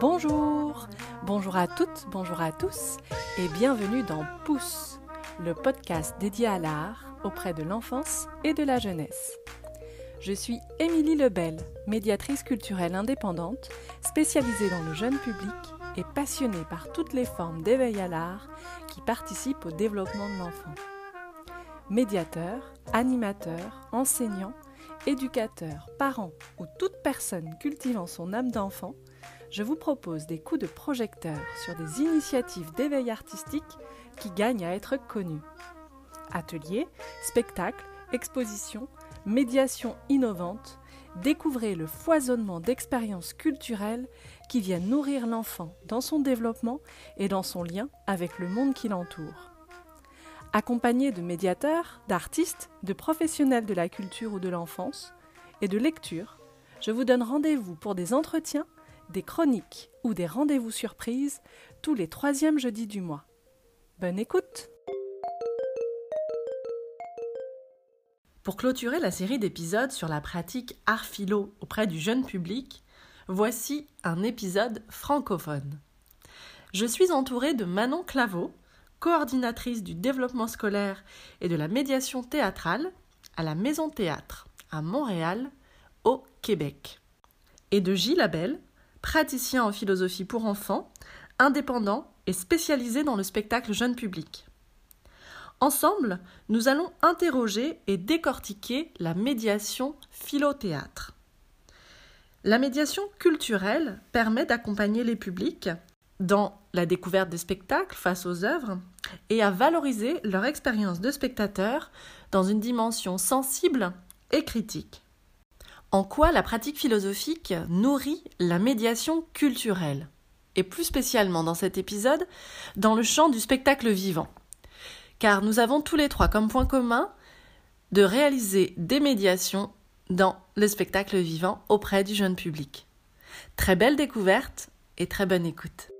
Bonjour, bonjour à toutes, bonjour à tous et bienvenue dans Pouce, le podcast dédié à l'art auprès de l'enfance et de la jeunesse. Je suis Émilie Lebel, médiatrice culturelle indépendante, spécialisée dans le jeune public et passionnée par toutes les formes d'éveil à l'art qui participent au développement de l'enfant. Médiateur, animateur, enseignant, éducateur, parent ou toute personne cultivant son âme d'enfant, je vous propose des coups de projecteur sur des initiatives d'éveil artistique qui gagnent à être connues. Ateliers, spectacles, expositions, médiations innovantes, découvrez le foisonnement d'expériences culturelles qui viennent nourrir l'enfant dans son développement et dans son lien avec le monde qui l'entoure. Accompagné de médiateurs, d'artistes, de professionnels de la culture ou de l'enfance et de lecture, je vous donne rendez-vous pour des entretiens des chroniques ou des rendez-vous surprises tous les troisièmes jeudis du mois. Bonne écoute Pour clôturer la série d'épisodes sur la pratique art philo auprès du jeune public, voici un épisode francophone. Je suis entourée de Manon Claveau, coordinatrice du développement scolaire et de la médiation théâtrale à la Maison Théâtre à Montréal, au Québec, et de Gilles Abel, praticien en philosophie pour enfants, indépendant et spécialisé dans le spectacle jeune public. Ensemble, nous allons interroger et décortiquer la médiation philothéâtre. La médiation culturelle permet d'accompagner les publics dans la découverte des spectacles face aux œuvres et à valoriser leur expérience de spectateur dans une dimension sensible et critique. En quoi la pratique philosophique nourrit la médiation culturelle? Et plus spécialement dans cet épisode, dans le champ du spectacle vivant. Car nous avons tous les trois comme point commun de réaliser des médiations dans le spectacle vivant auprès du jeune public. Très belle découverte et très bonne écoute.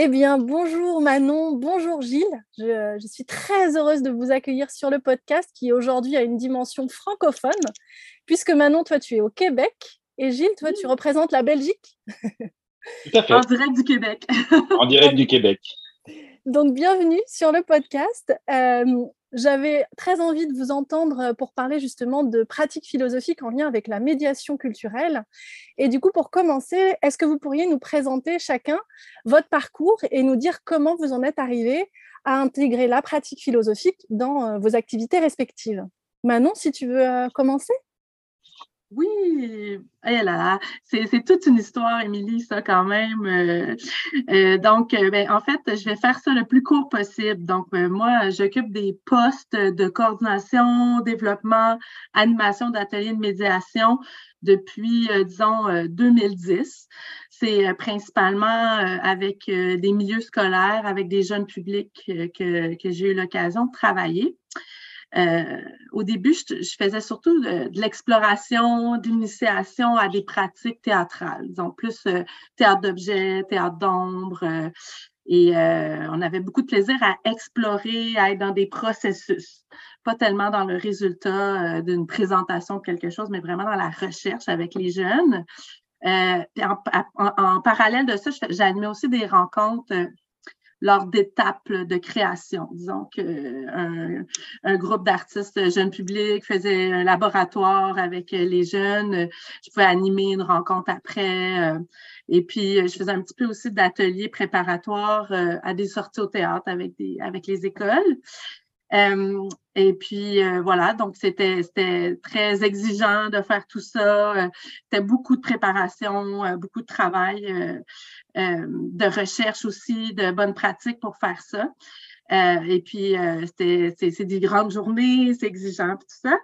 Eh bien, bonjour Manon, bonjour Gilles. Je, suis très heureuse de vous accueillir sur le podcast qui aujourd'hui a une dimension francophone, puisque Manon, toi, tu es au Québec et Gilles, toi, tu représentes la Belgique. Tout à fait. En direct du Québec. en direct du Québec. Donc, bienvenue sur le podcast. Euh, j'avais très envie de vous entendre pour parler justement de pratiques philosophiques en lien avec la médiation culturelle. Et du coup, pour commencer, est-ce que vous pourriez nous présenter chacun votre parcours et nous dire comment vous en êtes arrivé à intégrer la pratique philosophique dans euh, vos activités respectives? Manon, si tu veux euh, commencer? Oui, eh c'est toute une histoire, Émilie, ça quand même. Euh, euh, donc, euh, ben, en fait, je vais faire ça le plus court possible. Donc, moi, j'occupe des postes de coordination, développement, animation d'ateliers de médiation depuis, disons, 2010. C'est principalement avec des milieux scolaires, avec des jeunes publics que j'ai eu l'occasion de travailler. Euh, au début, je, faisais surtout de, l'exploration, d'initiation à des pratiques théâtrales, donc plus euh, théâtre d'objets, théâtre d'ombre. Euh, et on avait beaucoup de plaisir à explorer, à être dans des processus, pas tellement dans le résultat d'une présentation de quelque chose, mais vraiment dans la recherche avec les jeunes. En, en, parallèle de ça, j'animais aussi des rencontres lors d'étapes de création. Disons qu'un un groupe d'artistes jeunes publics faisait un laboratoire avec les jeunes. Je pouvais animer une rencontre après. Euh, et puis, je faisais un petit peu aussi d'ateliers préparatoires euh, à des sorties au théâtre avec, des, avec les écoles. Euh, et puis voilà, donc c'était très exigeant de faire tout ça. c'était beaucoup de préparation, beaucoup de travail. Euh, de recherche aussi, de bonnes pratiques pour faire ça. Euh, et puis, euh, c'est des grandes journées, c'est exigeant, tout ça.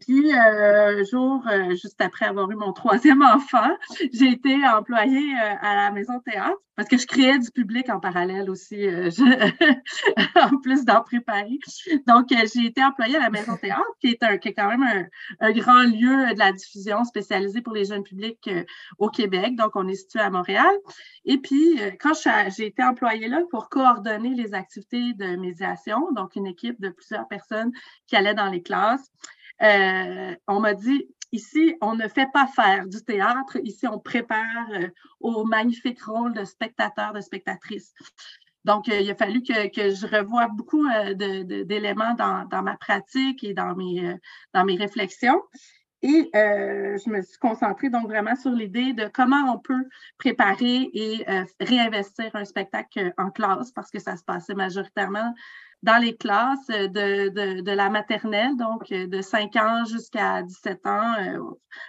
Puis, euh, un jour, juste après avoir eu mon troisième enfant, j'ai été employée à la Maison Théâtre parce que je créais du public en parallèle aussi, en plus d'en préparer. Donc, j'ai été employée à la Maison Théâtre, qui est, un, qui est quand même un, un, grand lieu de la diffusion spécialisé pour les jeunes publics au Québec. Donc, on est situé à Montréal. Et puis, quand j'ai été employée là pour coordonner les activités de médiation, donc une équipe de plusieurs personnes qui allaient dans les classes. Euh, on m'a dit, ici, on ne fait pas faire du théâtre. Ici, on prépare euh, au magnifique rôle de spectateur, de spectatrice. Donc, euh, il a fallu que, je revoie beaucoup d'éléments dans, ma pratique et dans mes, dans mes réflexions. Et euh, je me suis concentrée donc vraiment sur l'idée de comment on peut préparer et euh, réinvestir un spectacle en classe parce que ça se passait majoritairement dans les classes de, de, la maternelle, donc de 5 ans jusqu'à 17 ans euh,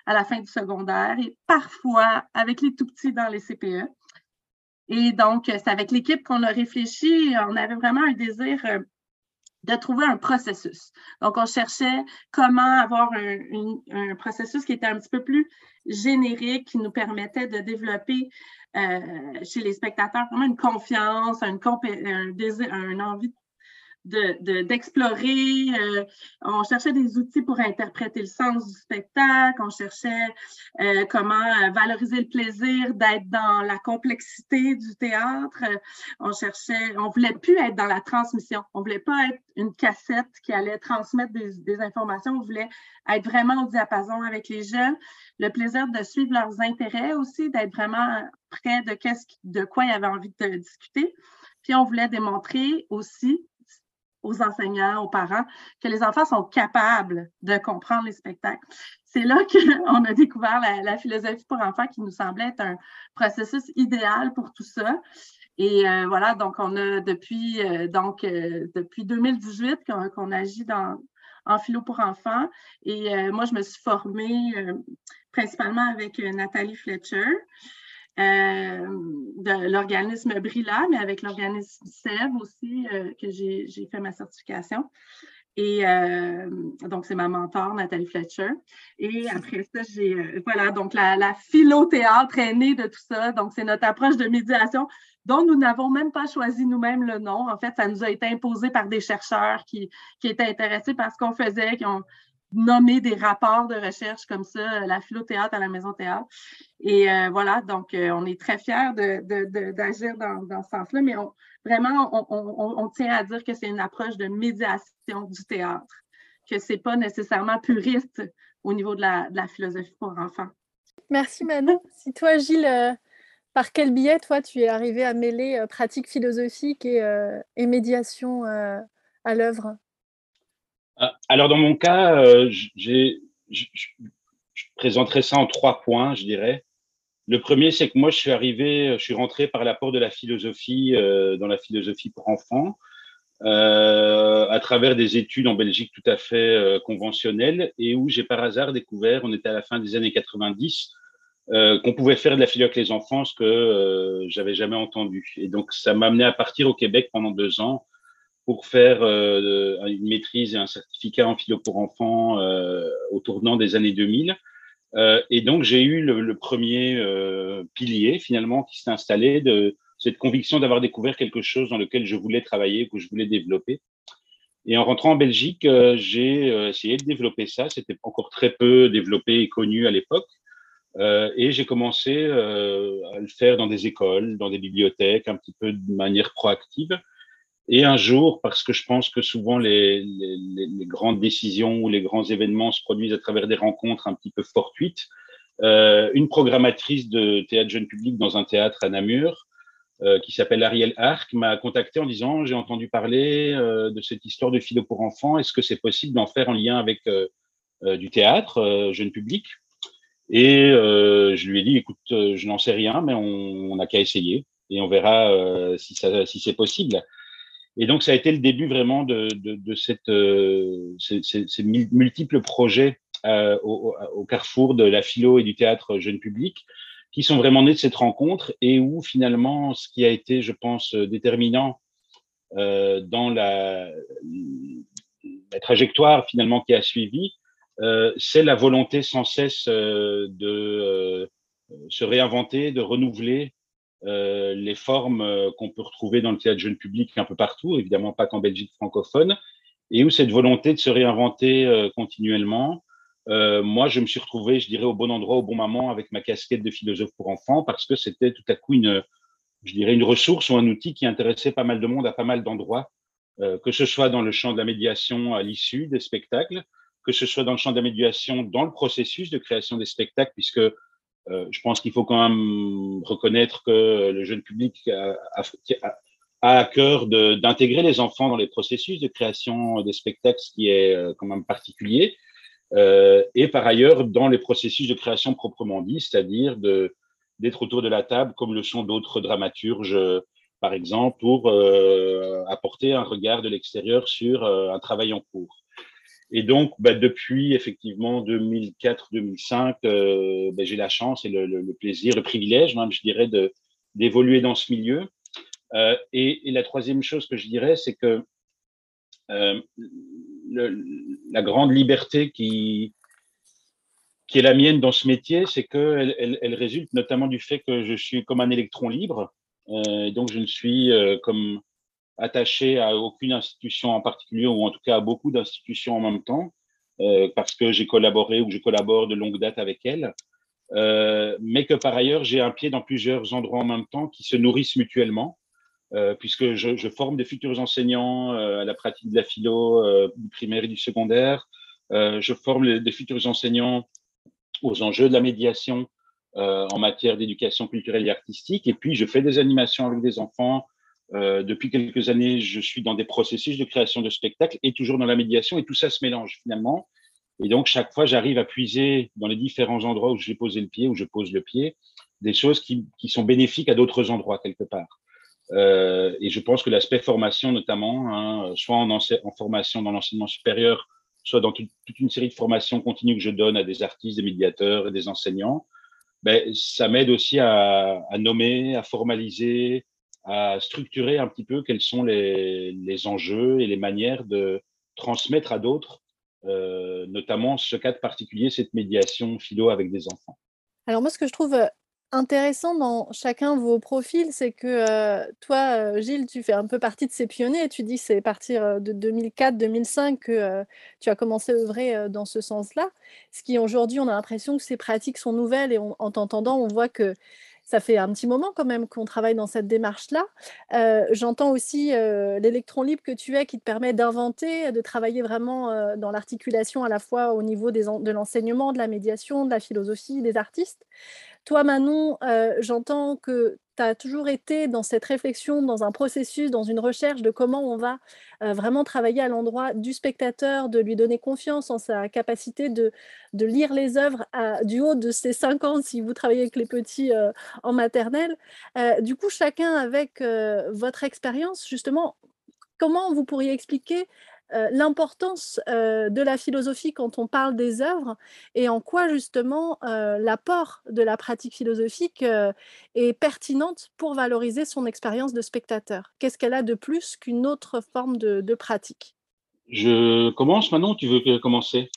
à la fin du secondaire et parfois avec les tout petits dans les CPE. Et donc, c'est avec l'équipe qu'on a réfléchi. On avait vraiment un désir de trouver un processus. Donc, on cherchait comment avoir un, processus qui était un petit peu plus générique, qui nous permettait de développer euh, chez les spectateurs vraiment une confiance, un, un, désir, un envie d'explorer. De, euh, on cherchait des outils pour interpréter le sens du spectacle. On cherchait euh, comment euh, valoriser le plaisir d'être dans la complexité du théâtre. on cherchait, on voulait plus être dans la transmission. On voulait pas être une cassette qui allait transmettre des, informations. On voulait être vraiment au diapason avec les jeunes. Le plaisir de suivre leurs intérêts aussi, d'être vraiment près de, de quoi ils avaient envie de discuter. Puis on voulait démontrer aussi aux enseignants, aux parents, que les enfants sont capables de comprendre les spectacles. C'est là qu'on a découvert la, philosophie pour enfants qui nous semblait être un processus idéal pour tout ça. Et euh, voilà, donc on a depuis, euh, donc, euh, depuis 2018 qu'on agit dans, en philo pour enfants. Et moi, je me suis formée principalement avec Nathalie Fletcher. Euh, de l'organisme Brilla, mais avec l'organisme SEV aussi, euh, que j'ai fait ma certification. Et euh, donc, c'est ma mentor, Nathalie Fletcher. Et après ça, j'ai, voilà, donc la, la philo-théâtre est née de tout ça. Donc, c'est notre approche de médiation dont nous n'avons même pas choisi nous-mêmes le nom. En fait, ça nous a été imposé par des chercheurs qui, qui étaient intéressés par ce qu'on faisait, qui ont, nommer des rapports de recherche comme ça, la philo-théâtre à la Maison Théâtre. Et euh, voilà, donc euh, on est très fiers d'agir dans, ce sens-là, mais vraiment, on, tient à dire que c'est une approche de médiation du théâtre, que ce n'est pas nécessairement puriste au niveau de la, philosophie pour enfants. Merci Manon. Si toi, Gilles, euh, par quel biais, toi, tu es arrivé à mêler pratique philosophique et, médiation à l'œuvre? euh, alors, dans mon cas, euh, je, présenterai ça en trois points, je dirais. Le premier, c'est que moi, je suis arrivé, je suis rentré par l'apport de la philosophie euh, dans la philosophie pour enfants, à travers des études en Belgique tout à fait conventionnelles, et où j'ai par hasard découvert, on était à la fin des années 90, qu'on pouvait faire de la philo avec les enfants, ce que j'avais jamais entendu. Et donc, ça m'a amené à partir au Québec pendant deux ans pour faire euh, une maîtrise et un certificat en philo pour enfants euh, au tournant des années 2000. Euh, et donc, j'ai eu le, premier pilier, finalement, qui s'est installé de cette conviction d'avoir découvert quelque chose dans lequel je voulais travailler, que je voulais développer. Et en rentrant en Belgique, j'ai essayé de développer ça. C'était encore très peu développé et connu à l'époque. et j'ai commencé à le faire dans des écoles, dans des bibliothèques, un petit peu de manière proactive. Et un jour, parce que je pense que souvent les, grandes décisions ou les grands événements se produisent à travers des rencontres un petit peu fortuites, euh, une programmatrice de théâtre jeune public dans un théâtre à Namur, euh, qui s'appelle Ariel Arc, m'a contacté en disant j'ai entendu parler euh, de cette histoire de philo pour enfants. Est-ce que c'est possible d'en faire en lien avec du théâtre jeune public? Et je lui ai dit écoute, je n'en sais rien, mais on n'a qu'à essayer et on verra si c'est possible. Et donc, ça a été le début vraiment de, de, euh, ces, multiples projets euh, au, carrefour de la philo et du théâtre jeune public, qui sont vraiment nés de cette rencontre et où finalement, ce qui a été, je pense, déterminant euh, dans la, trajectoire finalement qui a suivi, c'est la volonté sans cesse de se réinventer, de renouveler euh, les formes euh, qu'on peut retrouver dans le théâtre jeune public un peu partout, évidemment pas qu'en Belgique francophone, et où cette volonté de se réinventer euh, continuellement. moi, je me suis retrouvé, je dirais, au bon endroit, au bon moment, avec ma casquette de philosophe pour enfants, parce que c'était tout à coup une, je dirais, une ressource ou un outil qui intéressait pas mal de monde à pas mal d'endroits, que ce soit dans le champ de la médiation à l'issue des spectacles, que ce soit dans le champ de la médiation, dans le processus de création des spectacles, puisque je pense qu'il faut quand même reconnaître que le jeune public a, à cœur d'intégrer les enfants dans les processus de création des spectacles, ce qui est quand même particulier. Euh, et par ailleurs dans les processus de création proprement dit, c'est-à-dire d'être autour de la table comme le sont d'autres dramaturges, par exemple, pour euh, apporter un regard de l'extérieur sur euh, un travail en cours. Et donc, bah, depuis effectivement 2004-2005, euh, bah, j'ai la chance et le, plaisir, le privilège, même, je dirais, d'évoluer dans ce milieu. Euh, et, la troisième chose que je dirais, c'est que euh, la grande liberté qui, qui est la mienne dans ce métier, c'est qu'elle elle, résulte notamment du fait que je suis comme un électron libre. Donc, je ne suis comme attaché à aucune institution en particulier, ou en tout cas à beaucoup d'institutions en même temps, euh, parce que j'ai collaboré ou je collabore de longue date avec elles. Euh, mais que par ailleurs, j'ai un pied dans plusieurs endroits en même temps qui se nourrissent mutuellement. Euh, puisque je, forme des futurs enseignants à la pratique de la philo du primaire et du secondaire. je forme des futurs enseignants aux enjeux de la médiation en matière d'éducation culturelle et artistique. Et puis, je fais des animations avec des enfants. Depuis quelques années, je suis dans des processus de création de spectacles et toujours dans la médiation. Et tout ça se mélange finalement. Et donc, chaque fois, j'arrive à puiser dans les différents endroits où j'ai posé le pied, où je pose le pied, des choses qui, sont bénéfiques à d'autres endroits quelque part. Euh, et je pense que l'aspect formation, notamment, hein, soit en, formation dans l'enseignement supérieur, soit dans toute, une série de formations continues que je donne à des artistes, des médiateurs et des enseignants, ben, ça m'aide aussi à, nommer, à formaliser, à structurer un petit peu quels sont les, les enjeux et les manières de transmettre à d'autres, euh, notamment ce cadre particulier, cette médiation philo avec des enfants. Alors moi, ce que je trouve intéressant dans chacun de vos profils, c'est que euh, toi, euh, Gilles, tu fais un peu partie de ces pionniers. Tu dis que c'est à partir euh, de 2004-2005 que tu as commencé à œuvrer dans ce sens-là. Ce qui aujourd'hui, on a l'impression que ces pratiques sont nouvelles et en t'entendant, on voit que ça fait un petit moment quand même qu'on travaille dans cette démarche-là. J'entends aussi l'électron libre que tu es qui te permet d'inventer, de travailler vraiment dans l'articulation à la fois au niveau des de l'enseignement, de la médiation, de la philosophie, des artistes. Toi, Manon, euh, j'entends que tu toujours été dans cette réflexion, dans un processus, dans une recherche de comment on va vraiment travailler à l'endroit du spectateur, de lui donner confiance en sa capacité de, de lire les œuvres du haut de ses 5 ans si vous travaillez avec les petits en maternelle. du coup, chacun avec votre expérience, justement, comment vous pourriez expliquer l'importance euh, de la philosophie quand on parle des œuvres et en quoi justement euh, l'apport de la pratique philosophique est pertinente pour valoriser son expérience de spectateur. Qu'est-ce qu'elle a de plus qu'une autre forme de, de, pratique? Je commence maintenant, tu veux commencer?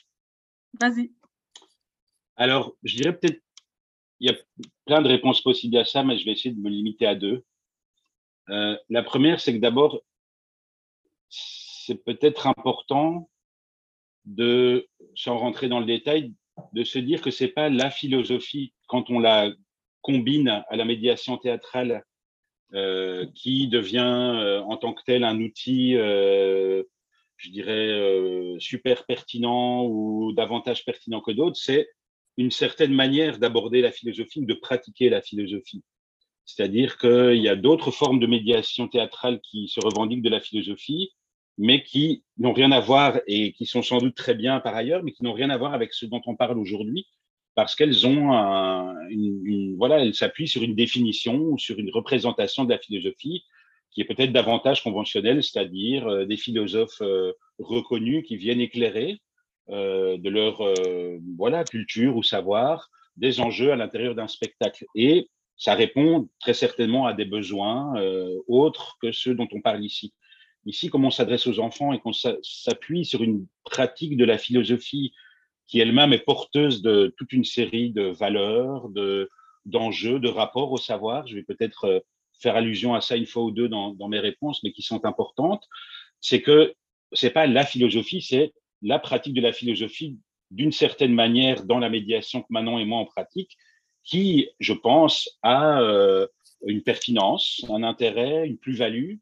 Vas-y. Alors, je dirais peut-être, il y a plein de réponses possibles à ça, mais je vais essayer de me limiter à deux. la première, c'est que d'abord, c'est peut-être important de, sans rentrer dans le détail, de se dire que c'est pas la philosophie quand on la combine à la médiation théâtrale euh, qui devient euh, en tant que tel un outil, euh, je dirais, super pertinent ou davantage pertinent que d'autres, c'est une certaine manière d'aborder la philosophie, de pratiquer la philosophie. C'est-à-dire qu'il y a d'autres formes de médiation théâtrale qui se revendiquent de la philosophie, mais qui n'ont rien à voir et qui sont sans doute très bien par ailleurs, mais qui n'ont rien à voir avec ce dont on parle aujourd'hui, parce qu'elles ont un, une, voilà, elles s'appuient sur une définition ou sur une représentation de la philosophie qui est peut-être davantage conventionnelle, c'est-à-dire euh, des philosophes euh, reconnus qui viennent éclairer euh, de leur voilà culture ou savoir des enjeux à l'intérieur d'un spectacle. Et ça répond très certainement à des besoins autres que ceux dont on parle ici. Ici, comme on s'adresse aux enfants et qu'on s'appuie sur une pratique de la philosophie qui elle-même est porteuse de toute une série de valeurs, de d'enjeux, de rapports au savoir. Je vais peut-être euh, faire allusion à ça une fois ou deux dans, mes réponses, mais qui sont importantes. C'est que c'est pas la philosophie, c'est la pratique de la philosophie d'une certaine manière dans la médiation que Manon et moi on pratique, qui, je pense, a euh, une pertinence, un intérêt, une plus-value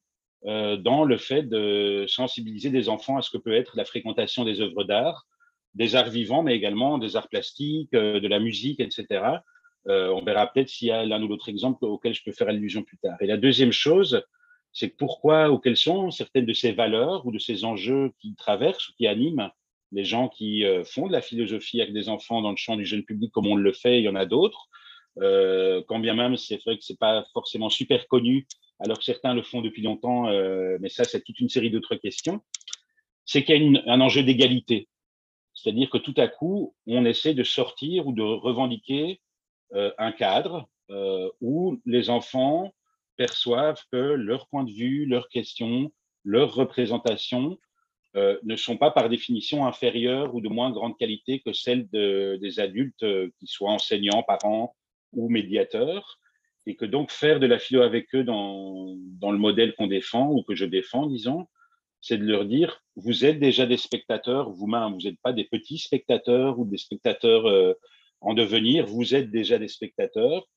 dans le fait de sensibiliser des enfants à ce que peut être la fréquentation des œuvres d'art des arts vivants, mais également des arts plastiques, de la musique, etc. on verra peut-être s'il y a l'un ou l'autre exemple auquel je peux faire allusion plus tard. Et la deuxième chose, c'est pourquoi ou quelles sont certaines de ces valeurs ou de ces enjeux qui traversent ou qui animent les gens qui font de la philosophie avec des enfants dans le champ du jeune public comme on le fait, il y en a d'autres. Euh, quand bien même, c'est vrai que c'est pas forcément super connu, alors certains le font depuis longtemps, euh, mais ça, c'est toute une série d'autres questions. C'est qu'il y a un enjeu d'égalité. C'est-à-dire que tout à coup, on essaie de sortir ou de revendiquer euh, un cadre euh, où les enfants perçoivent que leur point de vue, leurs questions, leurs représentations ne sont pas par définition inférieures ou de moins grande qualité que celles de, des adultes, qui soient enseignants, parents, ou médiateurs, et que donc faire de la philo avec eux dans, le modèle qu'on défend ou que je défends, disons, c'est de leur dire, vous êtes déjà des spectateurs vous-même, vous n'êtes pas des petits spectateurs ou des spectateurs euh, en devenir, vous êtes déjà des spectateurs,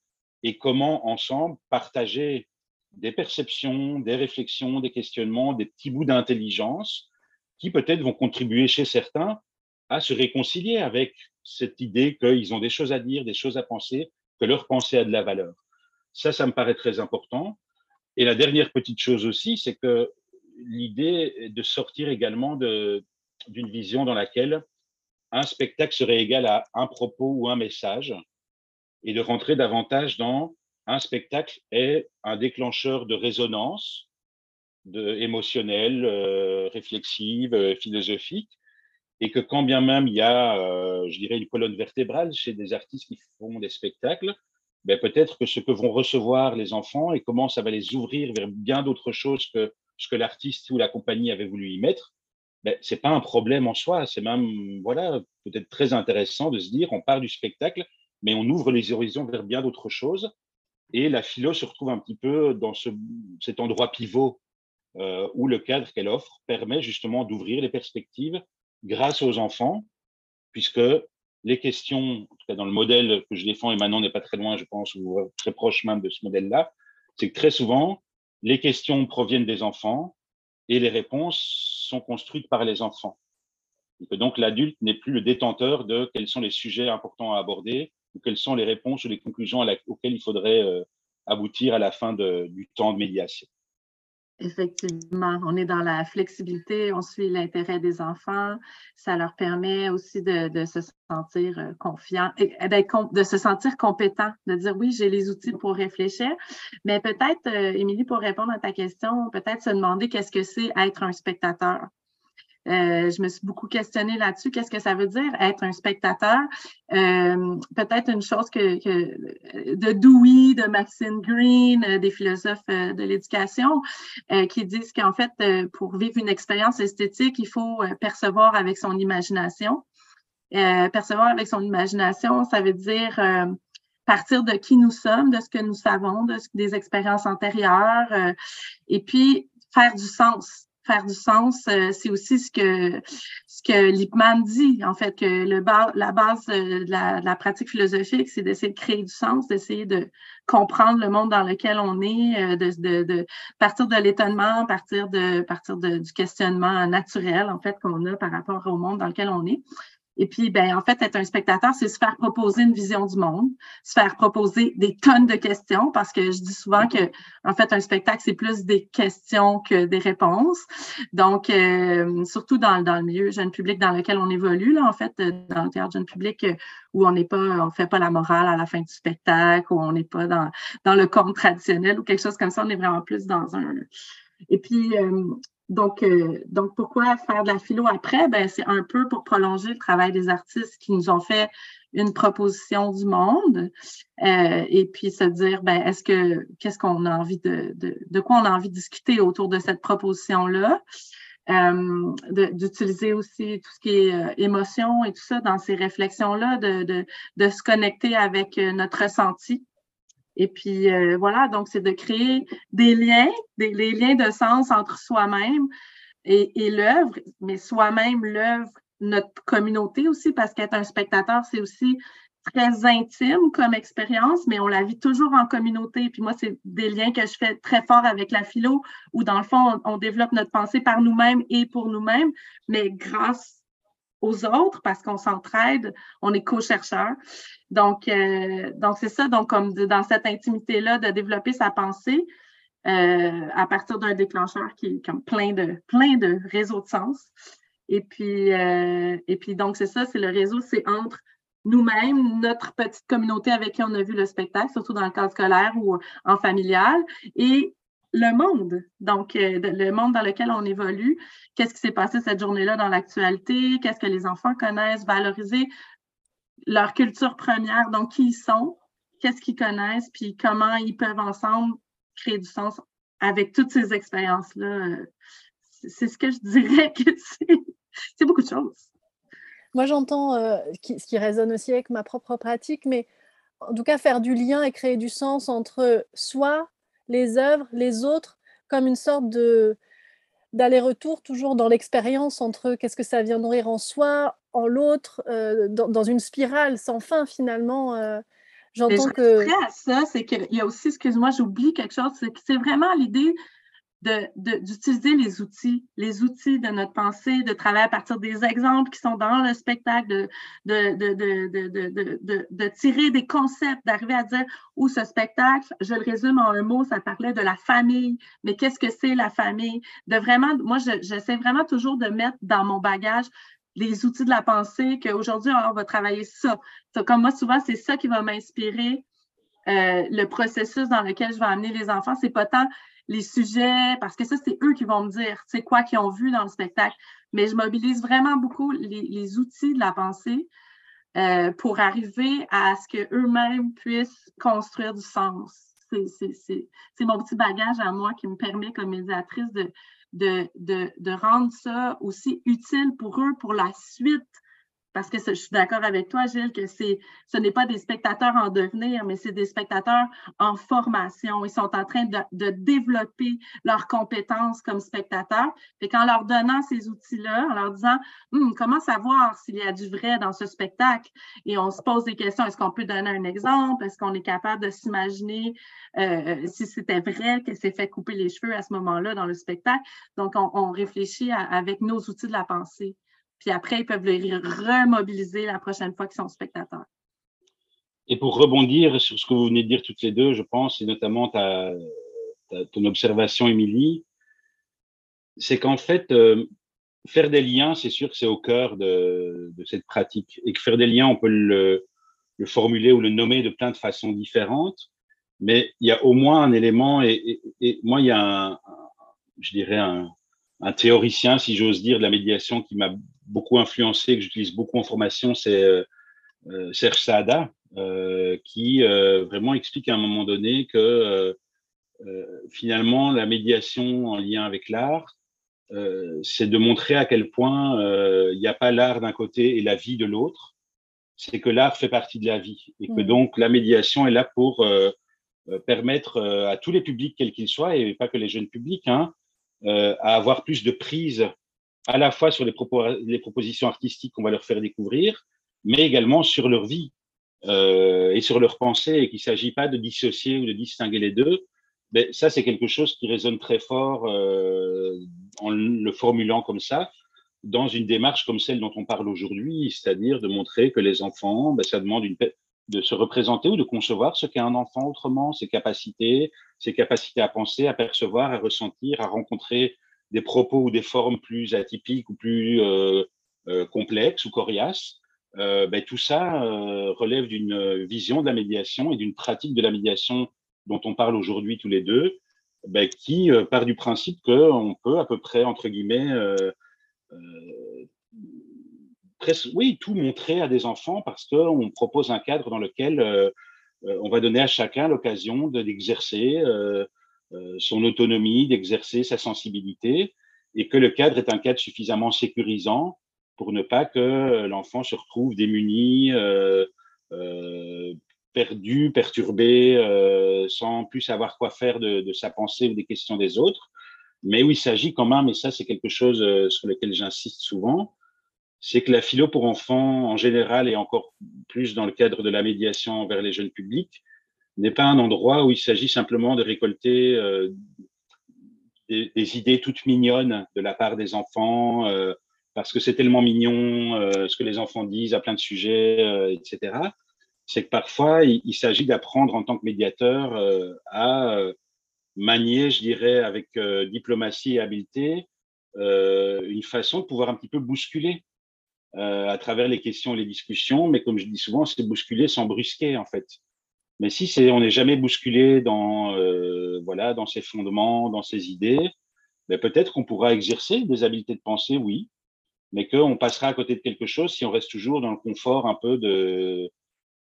et comment ensemble partager des perceptions, des réflexions, des questionnements, des petits bouts d'intelligence qui peut-être vont contribuer chez certains à se réconcilier avec cette idée qu'ils ont des choses à dire, des choses à penser, que leur pensée a de la valeur. Ça, ça me paraît très important. Et la dernière petite chose aussi, c'est que l'idée est de sortir également d'une vision dans laquelle un spectacle serait égal à un propos ou un message et de rentrer davantage dans un spectacle est un déclencheur de résonance émotionnelle, euh, réflexive, euh, philosophique, et que quand bien même il y a, euh, je dirais, une colonne vertébrale chez des artistes qui font des spectacles, ben peut-être que ce que vont recevoir les enfants et comment ça va les ouvrir vers bien d'autres choses que ce que l'artiste ou la compagnie avait voulu y mettre, ben, c'est pas un problème en soi. C'est même, voilà, peut-être très intéressant de se dire, on part du spectacle, mais on ouvre les horizons vers bien d'autres choses. Et la philo se retrouve un petit peu dans ce, cet endroit pivot euh, où le cadre qu'elle offre permet justement d'ouvrir les perspectives grâce aux enfants, puisque les questions, en tout cas dans le modèle que je défends, et maintenant n'est pas très loin, je pense, ou très proche même de ce modèle-là, c'est que très souvent, les questions proviennent des enfants et les réponses sont construites par les enfants. Donc l'adulte n'est plus le détenteur de quels sont les sujets importants à aborder ou quelles sont les réponses ou les conclusions auxquelles il faudrait euh, aboutir à la fin du temps de médiation. Effectivement, on est dans la flexibilité, on suit l'intérêt des enfants. Ça leur permet aussi de, se sentir euh, confiant, de se sentir compétent, de dire oui, j'ai les outils pour réfléchir. Mais peut-être, euh, Émilie, pour répondre à ta question, peut-être se demander qu'est-ce que c'est être un spectateur. Euh, je me suis beaucoup questionnée là-dessus. Qu'est-ce que ça veut dire être un spectateur? Euh, peut-être une chose que, de Dewey, de Maxine Green, euh, des philosophes de l'éducation, qui disent qu'en fait, pour vivre une expérience esthétique, il faut percevoir avec son imagination. percevoir avec son imagination, ça veut dire partir de qui nous sommes, de ce que nous savons, de, des expériences antérieures, et puis faire du sens faire du sens, euh, c'est aussi ce que ce que Lippmann dit, en fait, que le la base de la, pratique philosophique, c'est d'essayer de créer du sens, d'essayer de comprendre le monde dans lequel on est, euh, de, de, de partir de l'étonnement, partir de partir de, du questionnement naturel, en fait, qu'on a par rapport au monde dans lequel on est. Et puis, ben, en fait, être un spectateur, c'est se faire proposer une vision du monde, se faire proposer des tonnes de questions, parce que je dis souvent que, en fait, un spectacle, c'est plus des questions que des réponses. Donc, euh, surtout dans, dans, le milieu jeune public dans lequel on évolue, là, en fait, euh, dans le théâtre jeune public, euh, où on n'est pas, on fait pas la morale à la fin du spectacle, où on n'est pas dans, dans le conte traditionnel ou quelque chose comme ça, on est vraiment plus dans un, et puis, donc, euh, donc, pourquoi faire de la philo après? Ben, c'est un peu pour prolonger le travail des artistes qui nous ont fait une proposition du monde euh, et puis se dire, ben, est-ce que, qu'est-ce qu'on a envie de, de, quoi on a envie de discuter autour de cette proposition-là? Euh, d'utiliser aussi tout ce qui est émotion et tout ça dans ces réflexions-là, de, de, de se connecter avec notre ressenti et puis euh, voilà, donc c'est de créer des liens, des liens de sens entre soi-même et, et l'œuvre, mais soi-même, l'œuvre, notre communauté aussi, parce qu'être un spectateur, c'est aussi très intime comme expérience, mais on la vit toujours en communauté. Puis moi, c'est des liens que je fais très fort avec la philo, où dans le fond, on, on développe notre pensée par nous-mêmes et pour nous-mêmes, mais grâce aux autres parce qu'on s'entraide, on est co-chercheur. Donc, euh, donc c'est ça, donc comme dans cette intimité-là, de développer sa pensée euh, à partir d'un déclencheur qui est comme plein de, plein de réseaux de sens. Et puis, euh, et puis donc, c'est ça, c'est le réseau, c'est entre nous-mêmes, notre petite communauté avec qui on a vu le spectacle, surtout dans le cadre scolaire ou en familial, et le monde, donc euh, le monde dans lequel on évolue. Qu'est-ce qui s'est passé cette journée-là dans l'actualité? Qu'est-ce que les enfants connaissent? Valoriser leur culture première, donc qui ils sont, qu'est-ce qu'ils connaissent, puis comment ils peuvent ensemble créer du sens avec toutes ces expériences-là. C'est ce que je dirais que c'est beaucoup de choses. Moi, j'entends euh, ce qui résonne aussi avec ma propre pratique, mais en tout cas, faire du lien et créer du sens entre soi, les œuvres, les autres, comme une sorte de d'aller-retour toujours dans l'expérience entre qu'est-ce que ça vient nourrir en soi, en l'autre, euh, dans, une spirale sans fin finalement. Euh, j'entends que. à ça, c'est qu'il y a aussi, excuse-moi, j'oublie quelque chose, c'est que c'est vraiment l'idée d'utiliser les outils, les outils de notre pensée, de travailler à partir des exemples qui sont dans le spectacle, de, de tirer des concepts, d'arriver à dire où ce spectacle, je le résume en un mot, ça parlait de la famille, mais qu'est-ce que c'est la famille? De vraiment, moi, j'essaie vraiment toujours de mettre dans mon bagage les outils de la pensée, qu'aujourd'hui, on va travailler ça. Comme moi, souvent, c'est ça qui va m'inspirer euh, le processus dans lequel je vais amener les enfants. C'est pas tant les sujets, parce que ça, c'est eux qui vont me dire, sais, quoi qu'ils ont vu dans le spectacle. Mais je mobilise vraiment beaucoup les, outils de la pensée euh, pour arriver à ce qu'eux-mêmes puissent construire du sens. C'est mon petit bagage à moi qui me permet, comme médiatrice, de, de, de, de rendre ça aussi utile pour eux pour la suite parce que je suis d'accord avec toi, Gilles, que ce n'est pas des spectateurs en devenir, mais c'est des spectateurs en formation. Ils sont en train de, développer leurs compétences comme spectateurs. Et qu'en leur donnant ces outils-là, en leur disant hum, comment savoir s'il y a du vrai dans ce spectacle, et on se pose des questions. Est-ce qu'on peut donner un exemple? Est-ce qu'on est capable de s'imaginer euh, si c'était vrai qu'elle s'est fait couper les cheveux à ce moment-là dans le spectacle? Donc, on, réfléchit avec nos outils de la pensée. Puis après, ils peuvent les remobiliser la prochaine fois qu'ils sont spectateurs. Et pour rebondir sur ce que vous venez de dire toutes les deux, je pense, et notamment ta, ton observation, Émilie, c'est qu'en fait, euh, faire des liens, c'est sûr que c'est au cœur de, cette pratique. Et que faire des liens, on peut le, formuler ou le nommer de plein de façons différentes. Mais il y a au moins un élément, et, moi, il y a un je dirais, un, un théoricien, si j'ose dire, de la médiation qui m'a beaucoup influencé, que j'utilise beaucoup en formation, c'est euh, euh Serge Saada, euh, qui euh, vraiment explique à un moment donné que finalement, la médiation en lien avec l'art, c'est de montrer à quel point il n'y a pas l'art d'un côté et la vie de l'autre, c'est que l'art fait partie de la vie et que mmh. donc la médiation est là pour permettre à tous les publics, quels qu'ils soient, et pas que les jeunes publics, hein, à avoir plus de prise à la fois sur les, propositions artistiques qu'on va leur faire découvrir, mais également sur leur vie euh, et sur leur pensée, et qu'il ne s'agit pas de dissocier ou de distinguer les deux. Mais ça, c'est quelque chose qui résonne très fort euh, en le formulant comme ça, dans une démarche comme celle dont on parle aujourd'hui, c'est-à-dire de montrer que les enfants, ben, ça demande une, de se représenter ou de concevoir ce qu'est un enfant autrement, ses capacités, ses capacités à penser, à percevoir, à ressentir, à rencontrer des propos ou des formes plus atypiques ou plus euh, euh, complexes ou coriaces. Euh, ben, tout ça relève d'une vision de la médiation et d'une pratique de la médiation dont on parle aujourd'hui tous les deux, ben, qui part du principe qu'on peut à peu près, entre guillemets, oui, tout montrer à des enfants parce qu'on propose un cadre dans lequel euh, euh, on va donner à chacun l'occasion d'exercer euh, son autonomie, d'exercer sa sensibilité, et que le cadre est un cadre suffisamment sécurisant pour ne pas que l'enfant se retrouve démuni, perdu, perturbé, sans plus savoir quoi faire de, de, sa pensée ou des questions des autres. Mais où il s'agit quand même, et ça c'est quelque chose sur lequel j'insiste souvent, c'est que la philo pour enfants, en général, et encore plus dans le cadre de la médiation vers les jeunes publics, n'est pas un endroit où il s'agit simplement de récolter euh, des, idées toutes mignonnes de la part des enfants, euh, parce que c'est tellement mignon euh, ce que les enfants disent à plein de sujets, etc. C'est que parfois, il, s'agit d'apprendre en tant que médiateur à manier, je dirais, avec diplomatie et habileté, une façon de pouvoir un petit peu bousculer à travers les questions et les discussions. Mais comme je dis souvent, c'est bousculer sans brusquer, en fait. Mais si on n'est jamais bousculé dans, euh, dans ses fondements, dans ses idées, ben peut-être qu'on pourra exercer des habiletés de pensée, oui, mais qu'on passera à côté de quelque chose si on reste toujours dans le confort un peu de,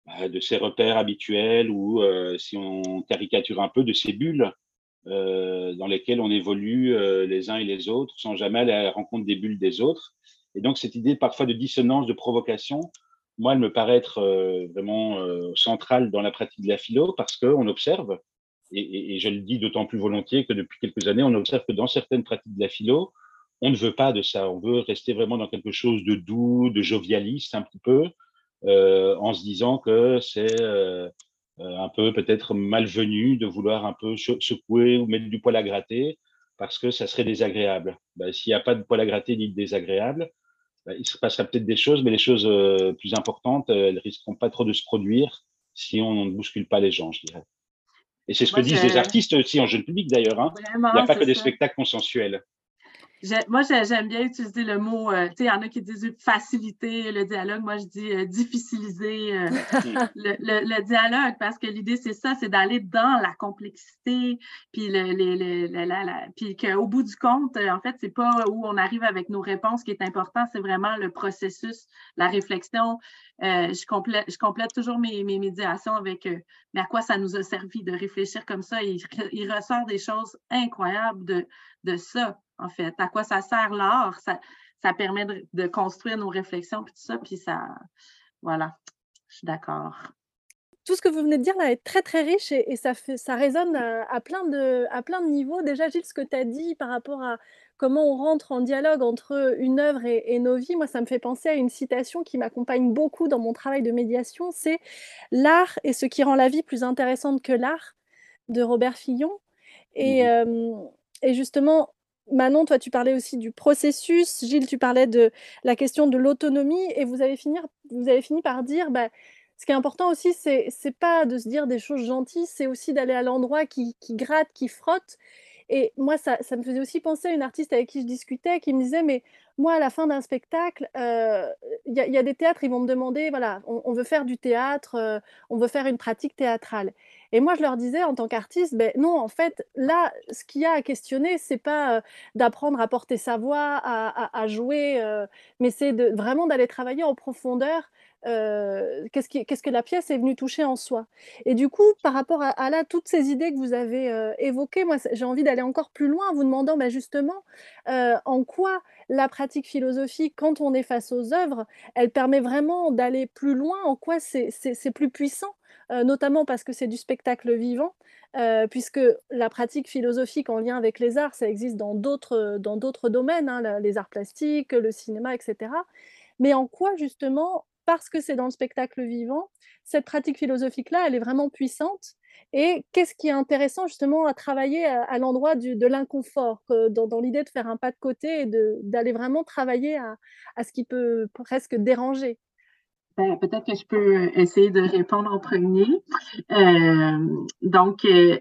bah, ses repères habituels ou euh, si on caricature un peu de ces bulles euh, dans lesquelles on évolue euh, les uns et les autres sans jamais aller à la rencontre des bulles des autres. Et donc cette idée parfois de dissonance, de provocation, moi, elle me paraît être euh, vraiment euh, centrale dans la pratique de la philo parce qu'on observe, et, je le dis d'autant plus volontiers que depuis quelques années, on observe que dans certaines pratiques de la philo, on ne veut pas de ça. On veut rester vraiment dans quelque chose de doux, de jovialiste un petit peu, euh, en se disant que c'est un peu peut-être malvenu de vouloir un peu secouer ou mettre du poil à gratter parce que ça serait désagréable. Ben, S'il n'y a pas de poil à gratter ni de désagréable, bah, il se passera peut-être des choses, mais les choses euh, plus importantes, euh, elles risqueront pas trop de se produire si on ne bouscule pas les gens, je dirais. Et c'est ce que disent les artistes aussi en jeune public d'ailleurs. Hein. il n'y a pas que des spectacles consensuels moi, j'aime bien utiliser le mot, euh, tu sais, il y en a qui disent faciliter le dialogue. Moi, je dis euh, difficiliser euh, le, dialogue parce que l'idée, c'est ça, c'est d'aller dans la complexité. Puis, le, puis qu'au bout du compte, en fait, c'est pas où on arrive avec nos réponses qui est important, c'est vraiment le processus, la réflexion. je, complète, je complète toujours mes, mes médiations avec mais à quoi ça nous a servi de réfléchir comme ça? Il, il ressort des choses incroyables de, de ça en fait. À quoi ça sert l'art? Ça, ça permet de, construire nos réflexions, puis tout ça, puis ça, voilà, je suis d'accord. Tout ce que vous venez de dire là est très très riche et, ça, fait, ça résonne à, plein de, à plein de niveaux. Déjà, Gilles, ce que tu as dit par rapport à comment on rentre en dialogue entre une œuvre et, nos vies, moi, ça me fait penser à une citation qui m'accompagne beaucoup dans mon travail de médiation, c'est L'art est ce qui rend la vie plus intéressante que l'art de Robert Fillon. Et, mmh et justement, Manon, toi, tu parlais aussi du processus. Gilles, tu parlais de la question de l'autonomie. Et vous avez, fini, par dire, bah, ce qui est important aussi, c'est pas de se dire des choses gentilles, c'est aussi d'aller à l'endroit qui, gratte, qui frotte. Et moi, ça, me faisait aussi penser à une artiste avec qui je discutais, qui me disait, mais moi, à la fin d'un spectacle, euh, il y, a des théâtres, ils vont me demander, voilà, on, veut faire du théâtre, euh, on veut faire une pratique théâtrale. Et moi, je leur disais en tant qu'artiste, ben non, en fait, là, ce qu'il y a à questionner, c'est pas d'apprendre à porter sa voix, à, jouer, mais c'est vraiment d'aller travailler en profondeur. qu'est-ce, qu'est-ce que la pièce est venue toucher en soi Et du coup, par rapport à, là, toutes ces idées que vous avez évoquées, moi, j'ai envie d'aller encore plus loin en vous demandant ben, justement en quoi la pratique philosophique, quand on est face aux œuvres, elle permet vraiment d'aller plus loin, en quoi c'est plus puissant euh, notamment parce que c'est du spectacle vivant, euh, puisque la pratique philosophique en lien avec les arts, ça existe dans d'autres, dans d'autres domaines, hein, les arts plastiques, le cinéma, etc. Mais en quoi justement, parce que c'est dans le spectacle vivant, cette pratique philosophique-là, elle est vraiment puissante? Et qu'est-ce qui est intéressant justement à travailler à, l'endroit de l'inconfort, dans, l'idée de faire un pas de côté et d'aller vraiment travailler à, à, ce qui peut presque déranger? Ben, peut-être que je peux essayer de répondre en premier. Euh, donc, euh,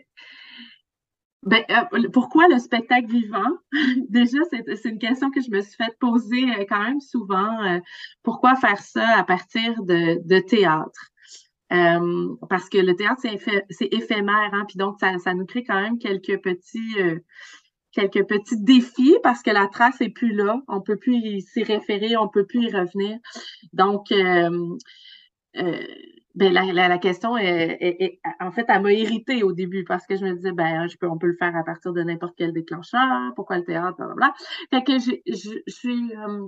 ben, euh, pourquoi le spectacle vivant? Déjà, c'est une question que je me suis fait poser quand même souvent. pourquoi faire ça à partir de, théâtre? parce que le théâtre, c'est éphémère, hein, puis donc ça, ça, nous crée quand même quelques petits quelques petits défis parce que la trace est plus là, on peut plus s'y référer, on peut plus y revenir. Donc, euh, euh, ben la, question est, en fait, elle m'a irritée au début parce que je me disais, ben, on peut le faire à partir de n'importe quel déclencheur, pourquoi le théâtre, blablabla. Fait que je, suis, euh,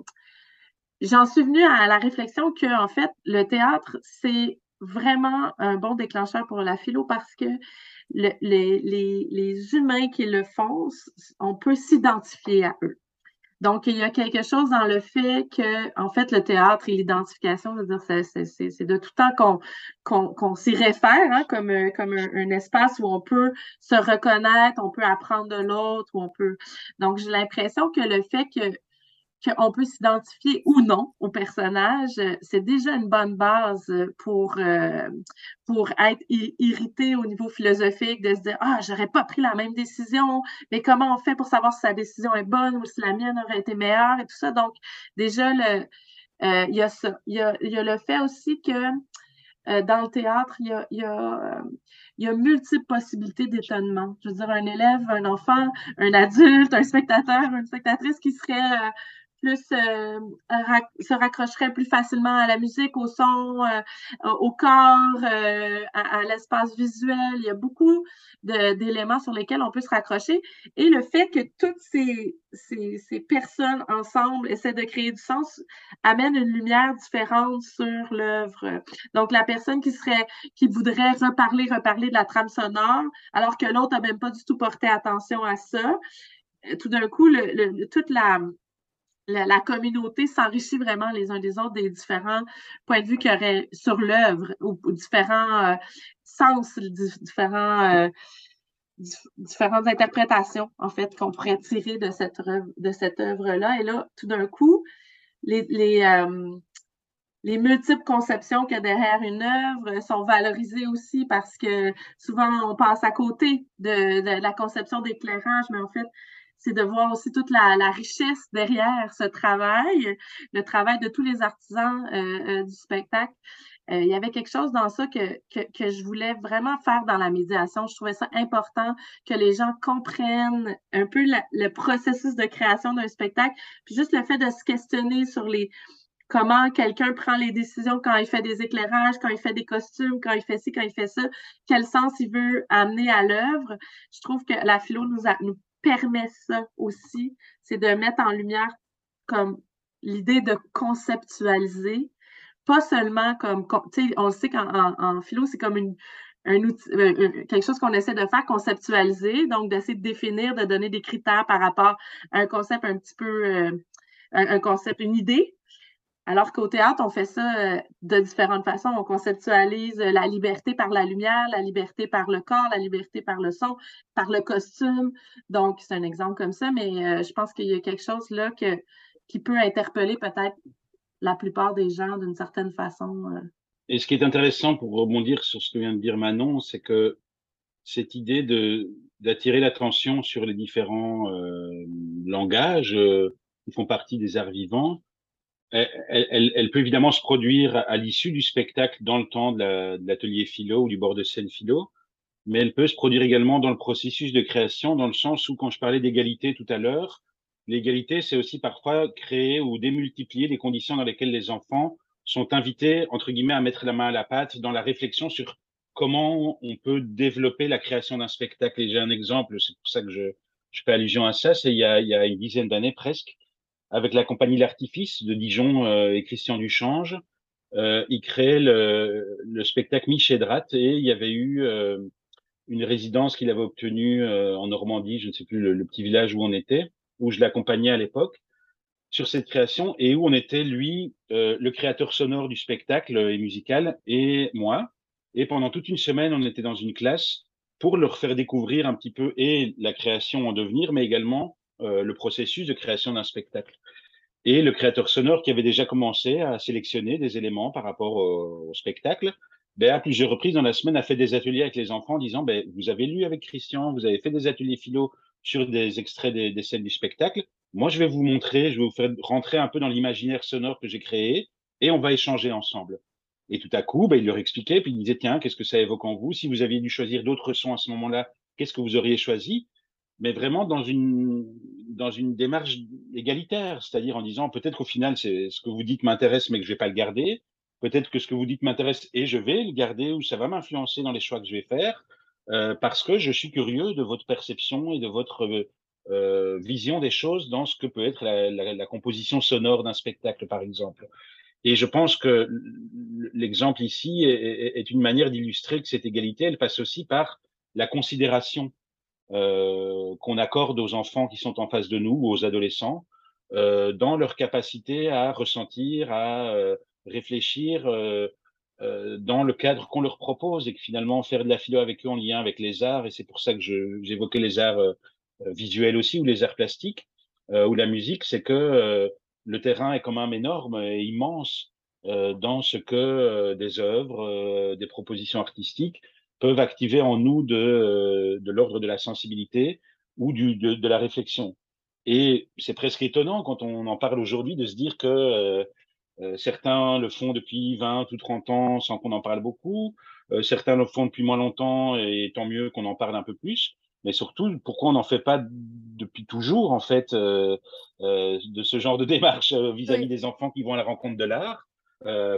j'en suis venue à la réflexion que, en fait, le théâtre, c'est vraiment un bon déclencheur pour la philo parce que les, humains qui le font, on peut s'identifier à eux. Donc, il y a quelque chose dans le fait que, en fait, le théâtre et l'identification, c'est de tout temps qu'on s'y réfère hein, comme, comme un, espace où on peut se reconnaître, on peut apprendre de l'autre, on peut. Donc, j'ai l'impression que le fait que qu'on peut s'identifier ou non au personnage, c'est déjà une bonne base pour, euh, pour être irrité au niveau philosophique, de se dire Ah, j'aurais pas pris la même décision, mais comment on fait pour savoir si sa décision est bonne ou si la mienne aurait été meilleure et tout ça. Donc, déjà, euh, il y a ça. Il y a, le fait aussi que euh, dans le théâtre, il y a multiples possibilités d'étonnement. Je veux dire, un élève, un enfant, un adulte, un spectateur, une spectatrice qui serait plus euh, se raccrocherait plus facilement à la musique, au son, euh, au corps, euh, à, l'espace visuel. Il y a beaucoup d'éléments sur lesquels on peut se raccrocher. Et le fait que toutes ces, personnes ensemble essaient de créer du sens amène une lumière différente sur l'œuvre. Donc, la personne qui voudrait reparler, reparler de la trame sonore, alors que l'autre n'a même pas du tout porté attention à ça, tout d'un coup, toute la, la, communauté s'enrichit vraiment les uns des autres des différents points de vue qu'il y aurait sur l'œuvre ou, différents euh, sens, différents, euh, différentes interprétations, en fait, qu'on pourrait tirer de cette, œuvre-là. Et là, tout d'un coup, euh, les multiples conceptions qu'il y a derrière une œuvre sont valorisées aussi parce que souvent on passe à côté de la conception d'éclairage, mais en fait, c'est de voir aussi toute la, richesse derrière ce travail, le travail de tous les artisans euh, euh, du spectacle. Euh, il y avait quelque chose dans ça que, que, je voulais vraiment faire dans la médiation. Je trouvais ça important que les gens comprennent un peu le processus de création d'un spectacle, puis juste le fait de se questionner sur les comment quelqu'un prend les décisions quand il fait des éclairages, quand il fait des costumes, quand il fait ci, quand il fait ça, quel sens il veut amener à l'œuvre. Je trouve que la philo nous, a, nous permet ça aussi, c'est de mettre en lumière comme l'idée de conceptualiser, pas seulement comme, tu sais, on sait qu'en en, philo, c'est comme une, un outil, euh, euh, quelque chose qu'on essaie de faire, conceptualiser, donc d'essayer de définir, de donner des critères par rapport à un concept un petit peu, euh, un, concept, une idée, alors qu'au théâtre, on fait ça euh, de différentes façons. On conceptualise euh, la liberté par la lumière, la liberté par le corps, la liberté par le son, par le costume. Donc, c'est un exemple comme ça, mais euh, je pense qu'il y a quelque chose là que, qui peut interpeller peut-être la plupart des gens d'une certaine façon. Et ce qui est intéressant pour rebondir sur ce que vient de dire Manon, c'est que cette idée de d'attirer l'attention sur les différents langages qui font partie des arts vivants, elle, peut évidemment se produire à l'issue du spectacle dans le temps de l'atelier philo ou du bord de scène philo, mais elle peut se produire également dans le processus de création, dans le sens où, quand je parlais d'égalité tout à l'heure, l'égalité, c'est aussi parfois créer ou démultiplier les conditions dans lesquelles les enfants sont invités, entre guillemets, à mettre la main à la pâte dans la réflexion sur comment on peut développer la création d'un spectacle. Et j'ai un exemple, c'est pour ça que je, je fais allusion à ça, c'est il, il y a une dizaine d'années presque, avec la compagnie L'Artifice de Dijon euh, et Christian Duchange. Euh, il créait le, le spectacle Michedrat et il y avait eu euh, une résidence qu'il avait obtenue en Normandie, je ne sais plus le, petit village où on était, où je l'accompagnais à l'époque sur cette création et où on était lui le créateur sonore du spectacle et musical et moi. Et pendant toute une semaine, on était dans une classe pour leur faire découvrir un petit peu et la création en devenir, mais également euh, le processus de création d'un spectacle. Et le créateur sonore qui avait déjà commencé à sélectionner des éléments par rapport au, spectacle, ben, à plusieurs reprises dans la semaine, a fait des ateliers avec les enfants en disant, ben, vous avez lu avec Christian, vous avez fait des ateliers philo sur des extraits des, des scènes du spectacle. Moi, je vais vous montrer, je vais vous faire rentrer un peu dans l'imaginaire sonore que j'ai créé et on va échanger ensemble. Et tout à coup, ben, il leur expliquait, puis il disait, tiens, qu'est-ce que ça évoque en vous? Si vous aviez dû choisir d'autres sons à ce moment-là, qu'est-ce que vous auriez choisi? Mais vraiment dans une, dans une démarche égalitaire, c'est-à-dire en disant peut-être qu'au final, c'est ce que vous dites m'intéresse, mais que je vais pas le garder. Peut-être que ce que vous dites m'intéresse et je vais le garder ou ça va m'influencer dans les choix que je vais faire euh, parce que je suis curieux de votre perception et de votre euh, vision des choses dans ce que peut être la, composition sonore d'un spectacle, par exemple. Et je pense que l'exemple ici est, une manière d'illustrer que cette égalité, elle passe aussi par la considération euh, qu'on accorde aux enfants qui sont en face de nous ou aux adolescents euh, dans leur capacité à ressentir, à euh, réfléchir euh, euh, dans le cadre qu'on leur propose et que finalement faire de la philo avec eux en lien avec les arts, et c'est pour ça que j'évoquais les arts visuels aussi ou les arts plastiques ou la musique, c'est que le terrain est quand même énorme et immense dans ce que des œuvres, des propositions artistiques peuvent activer en nous de, de l'ordre de la sensibilité ou du, de, de la réflexion. Et c'est presque étonnant quand on en parle aujourd'hui de se dire que euh, euh, certains le font depuis 20 ou 30 ans sans qu'on en parle beaucoup, euh, certains le font depuis moins longtemps et tant mieux qu'on en parle un peu plus. Mais surtout, pourquoi on n'en fait pas depuis toujours, en fait, de ce genre de démarche vis-à-vis des enfants qui vont à la rencontre de l'art?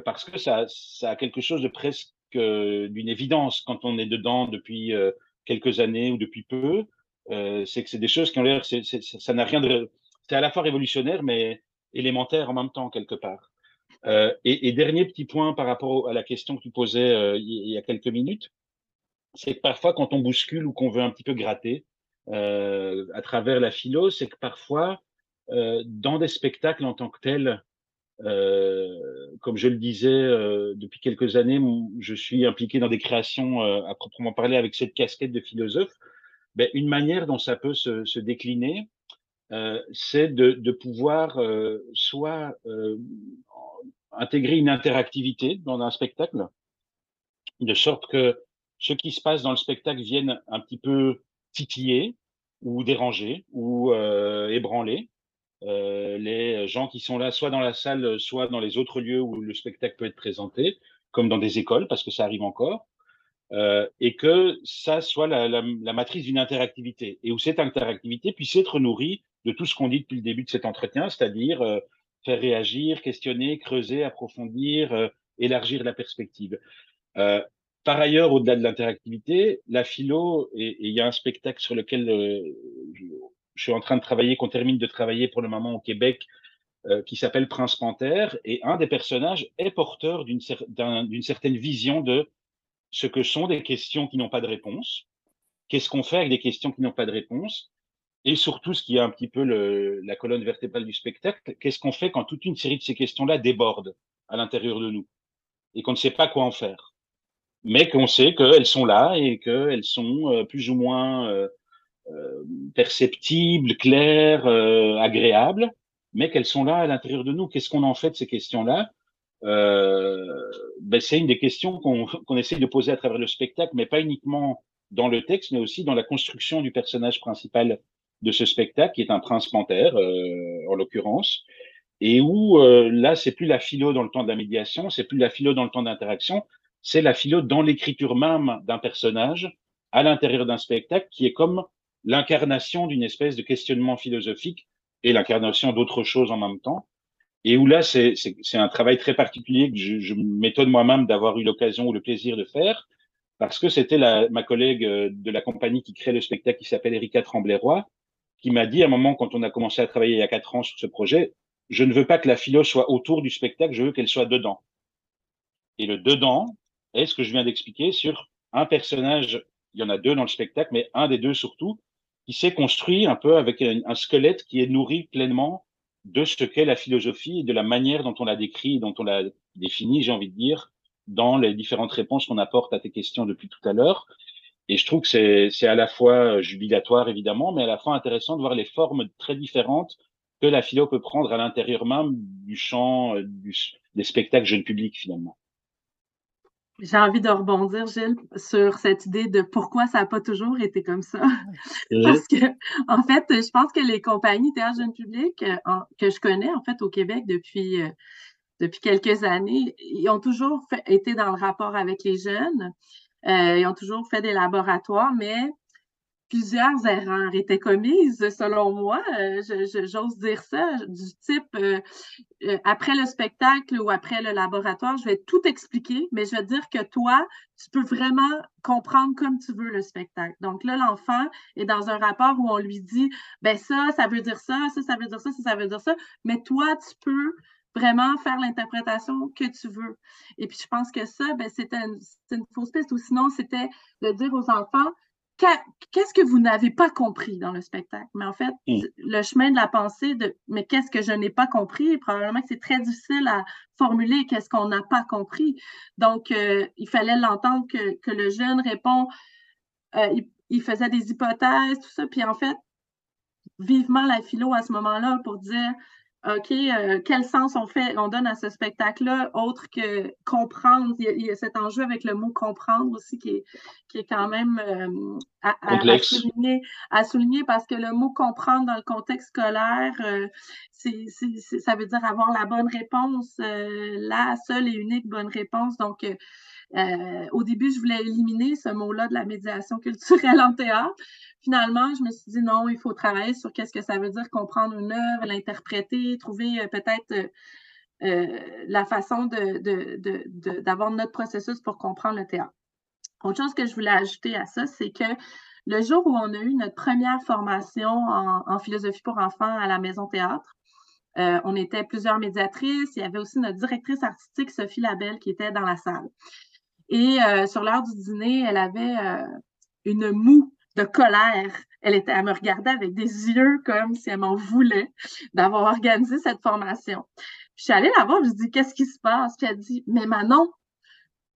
Parce que ça, ça a quelque chose de presque d'une évidence quand on est dedans depuis quelques années ou depuis peu. Euh, c'est que c'est des choses qui ont l'air, ça n'a rien de, c'est à la fois révolutionnaire mais élémentaire en même temps quelque part. Euh, et, dernier petit point par rapport à la question que tu posais euh, il y a quelques minutes, c'est que parfois quand on bouscule ou qu'on veut un petit peu gratter euh, à travers la philo, c'est que parfois euh, dans des spectacles en tant que tels, comme je le disais depuis quelques années, je suis impliqué dans des créations à proprement parler avec cette casquette de philosophe. Ben, une manière dont ça peut se, se décliner, euh, c'est de, de, pouvoir euh, soit euh, intégrer une interactivité dans un spectacle, de sorte que ce qui se passe dans le spectacle vienne un petit peu titiller ou déranger ou euh, ébranler euh, les gens qui sont là, soit dans la salle, soit dans les autres lieux où le spectacle peut être présenté, comme dans des écoles, parce que ça arrive encore euh, et que ça soit la, la, la matrice d'une interactivité, et où cette interactivité puisse être nourrie de tout ce qu'on dit depuis le début de cet entretien, c'est-à-dire euh, faire réagir, questionner, creuser, approfondir, euh, élargir la perspective. Euh, par ailleurs, au-delà de l'interactivité, la philo, et il y a un spectacle sur lequel je, je, suis en train de travailler, qu'on termine de travailler pour le moment au Québec, qui s'appelle Prince Panthère, et un des personnages est porteur d'une cer certaine vision de ce que sont des questions qui n'ont pas de réponse, qu'est-ce qu'on fait avec des questions qui n'ont pas de réponse, et surtout, ce qui est un petit peu le, la colonne vertébrale du spectacle, qu'est-ce qu'on fait quand toute une série de ces questions-là débordent à l'intérieur de nous et qu'on ne sait pas quoi en faire, mais qu'on sait qu'elles sont là et qu'elles sont euh, plus ou moins euh, euh, perceptibles, claires, euh, agréables, mais qu'elles sont là à l'intérieur de nous. Qu'est-ce qu'on en fait de ces questions-là? Euh, ben c'est une des questions qu'on qu essaie de poser à travers le spectacle, mais pas uniquement dans le texte, mais aussi dans la construction du personnage principal de ce spectacle, qui est un prince panthère, euh, en l'occurrence, et où euh, là, c'est plus la philo dans le temps de la médiation, c'est plus la philo dans le temps d'interaction, c'est la philo dans l'écriture même d'un personnage à l'intérieur d'un spectacle, qui est comme l'incarnation d'une espèce de questionnement philosophique et l'incarnation d'autres choses en même temps et où là, c'est un travail très particulier que je, je m'étonne moi-même d'avoir eu l'occasion ou le plaisir de faire, parce que c'était ma collègue euh, de la compagnie qui crée le spectacle qui s'appelle Erika Tremblay-Roy, qui m'a dit à un moment, quand on a commencé à travailler il y a quatre ans sur ce projet, je ne veux pas que la philo soit autour du spectacle, je veux qu'elle soit dedans. Et le dedans est ce que je viens d'expliquer sur un personnage, il y en a deux dans le spectacle, mais un des deux surtout, qui s'est construit un peu avec un squelette qui est nourri pleinement de ce qu'est la philosophie et de la manière dont on la décrit, dont on la définit, j'ai envie de dire, dans les différentes réponses qu'on apporte à tes questions depuis tout à l'heure. Et je trouve que c'est à la fois jubilatoire, évidemment, mais à la fois intéressant de voir les formes très différentes que la philo peut prendre à l'intérieur même du champ du, des spectacles jeunes publics, finalement. J'ai envie de rebondir, Gilles, sur cette idée de pourquoi ça n'a pas toujours été comme ça. Parce que, en fait, je pense que les compagnies théâtre jeune public euh, que je connais, en fait, au Québec depuis, euh, depuis quelques années, ils ont toujours fait, été dans le rapport avec les jeunes. Euh, ils ont toujours fait des laboratoires, mais plusieurs erreurs étaient commises, selon moi, euh, j'ose dire ça, du type euh, euh, après le spectacle ou après le laboratoire, je vais tout expliquer, mais je vais dire que toi, tu peux vraiment comprendre comme tu veux le spectacle. Donc là, l'enfant est dans un rapport où on lui dit, ben ça, ça veut dire ça, ça, ça veut dire ça, ça, ça veut dire ça, mais toi, tu peux vraiment faire l'interprétation que tu veux. Et puis, je pense que ça, ben, c'était une, une fausse piste, ou sinon, c'était de dire aux enfants, qu'est-ce que vous n'avez pas compris dans le spectacle? Mais en fait, mm. le chemin de la pensée de mais qu'est-ce que je n'ai pas compris? Probablement que c'est très difficile à formuler qu'est-ce qu'on n'a pas compris. Donc, euh, il fallait l'entendre que, que, le jeune répond, euh, il, il, faisait des hypothèses, tout ça. Puis en fait, vivement la philo à ce moment-là pour dire OK, euh, quel sens on fait, on donne à ce spectacle-là, autre que comprendre? Il y, a, cet enjeu avec le mot comprendre aussi qui est, qui est quand même euh, à, souligner, à, souligner, parce que le mot comprendre dans le contexte scolaire, euh, c'est, ça veut dire avoir la bonne réponse, la seule et unique bonne réponse. Donc, au début, je voulais éliminer ce mot-là de la médiation culturelle en théâtre finalement, je me suis dit non, il faut travailler sur qu'est-ce que ça veut dire comprendre une œuvre, l'interpréter, trouver euh, peut-être euh, euh, la façon d'avoir notre processus pour comprendre le théâtre. Autre chose que je voulais ajouter à ça, c'est que le jour où on a eu notre première formation en, philosophie pour enfants à la Maison Théâtre, on était plusieurs médiatrices. Il y avait aussi notre directrice artistique, Sophie Labelle, qui était dans la salle. Et sur l'heure du dîner, elle avait une moue de colère. Elle, était, elle me regardait avec des yeux comme si elle m'en voulait d'avoir organisé cette formation. Puis je suis allée la voir, je dit Qu'est-ce qui se passe? Puis elle dit Mais Manon,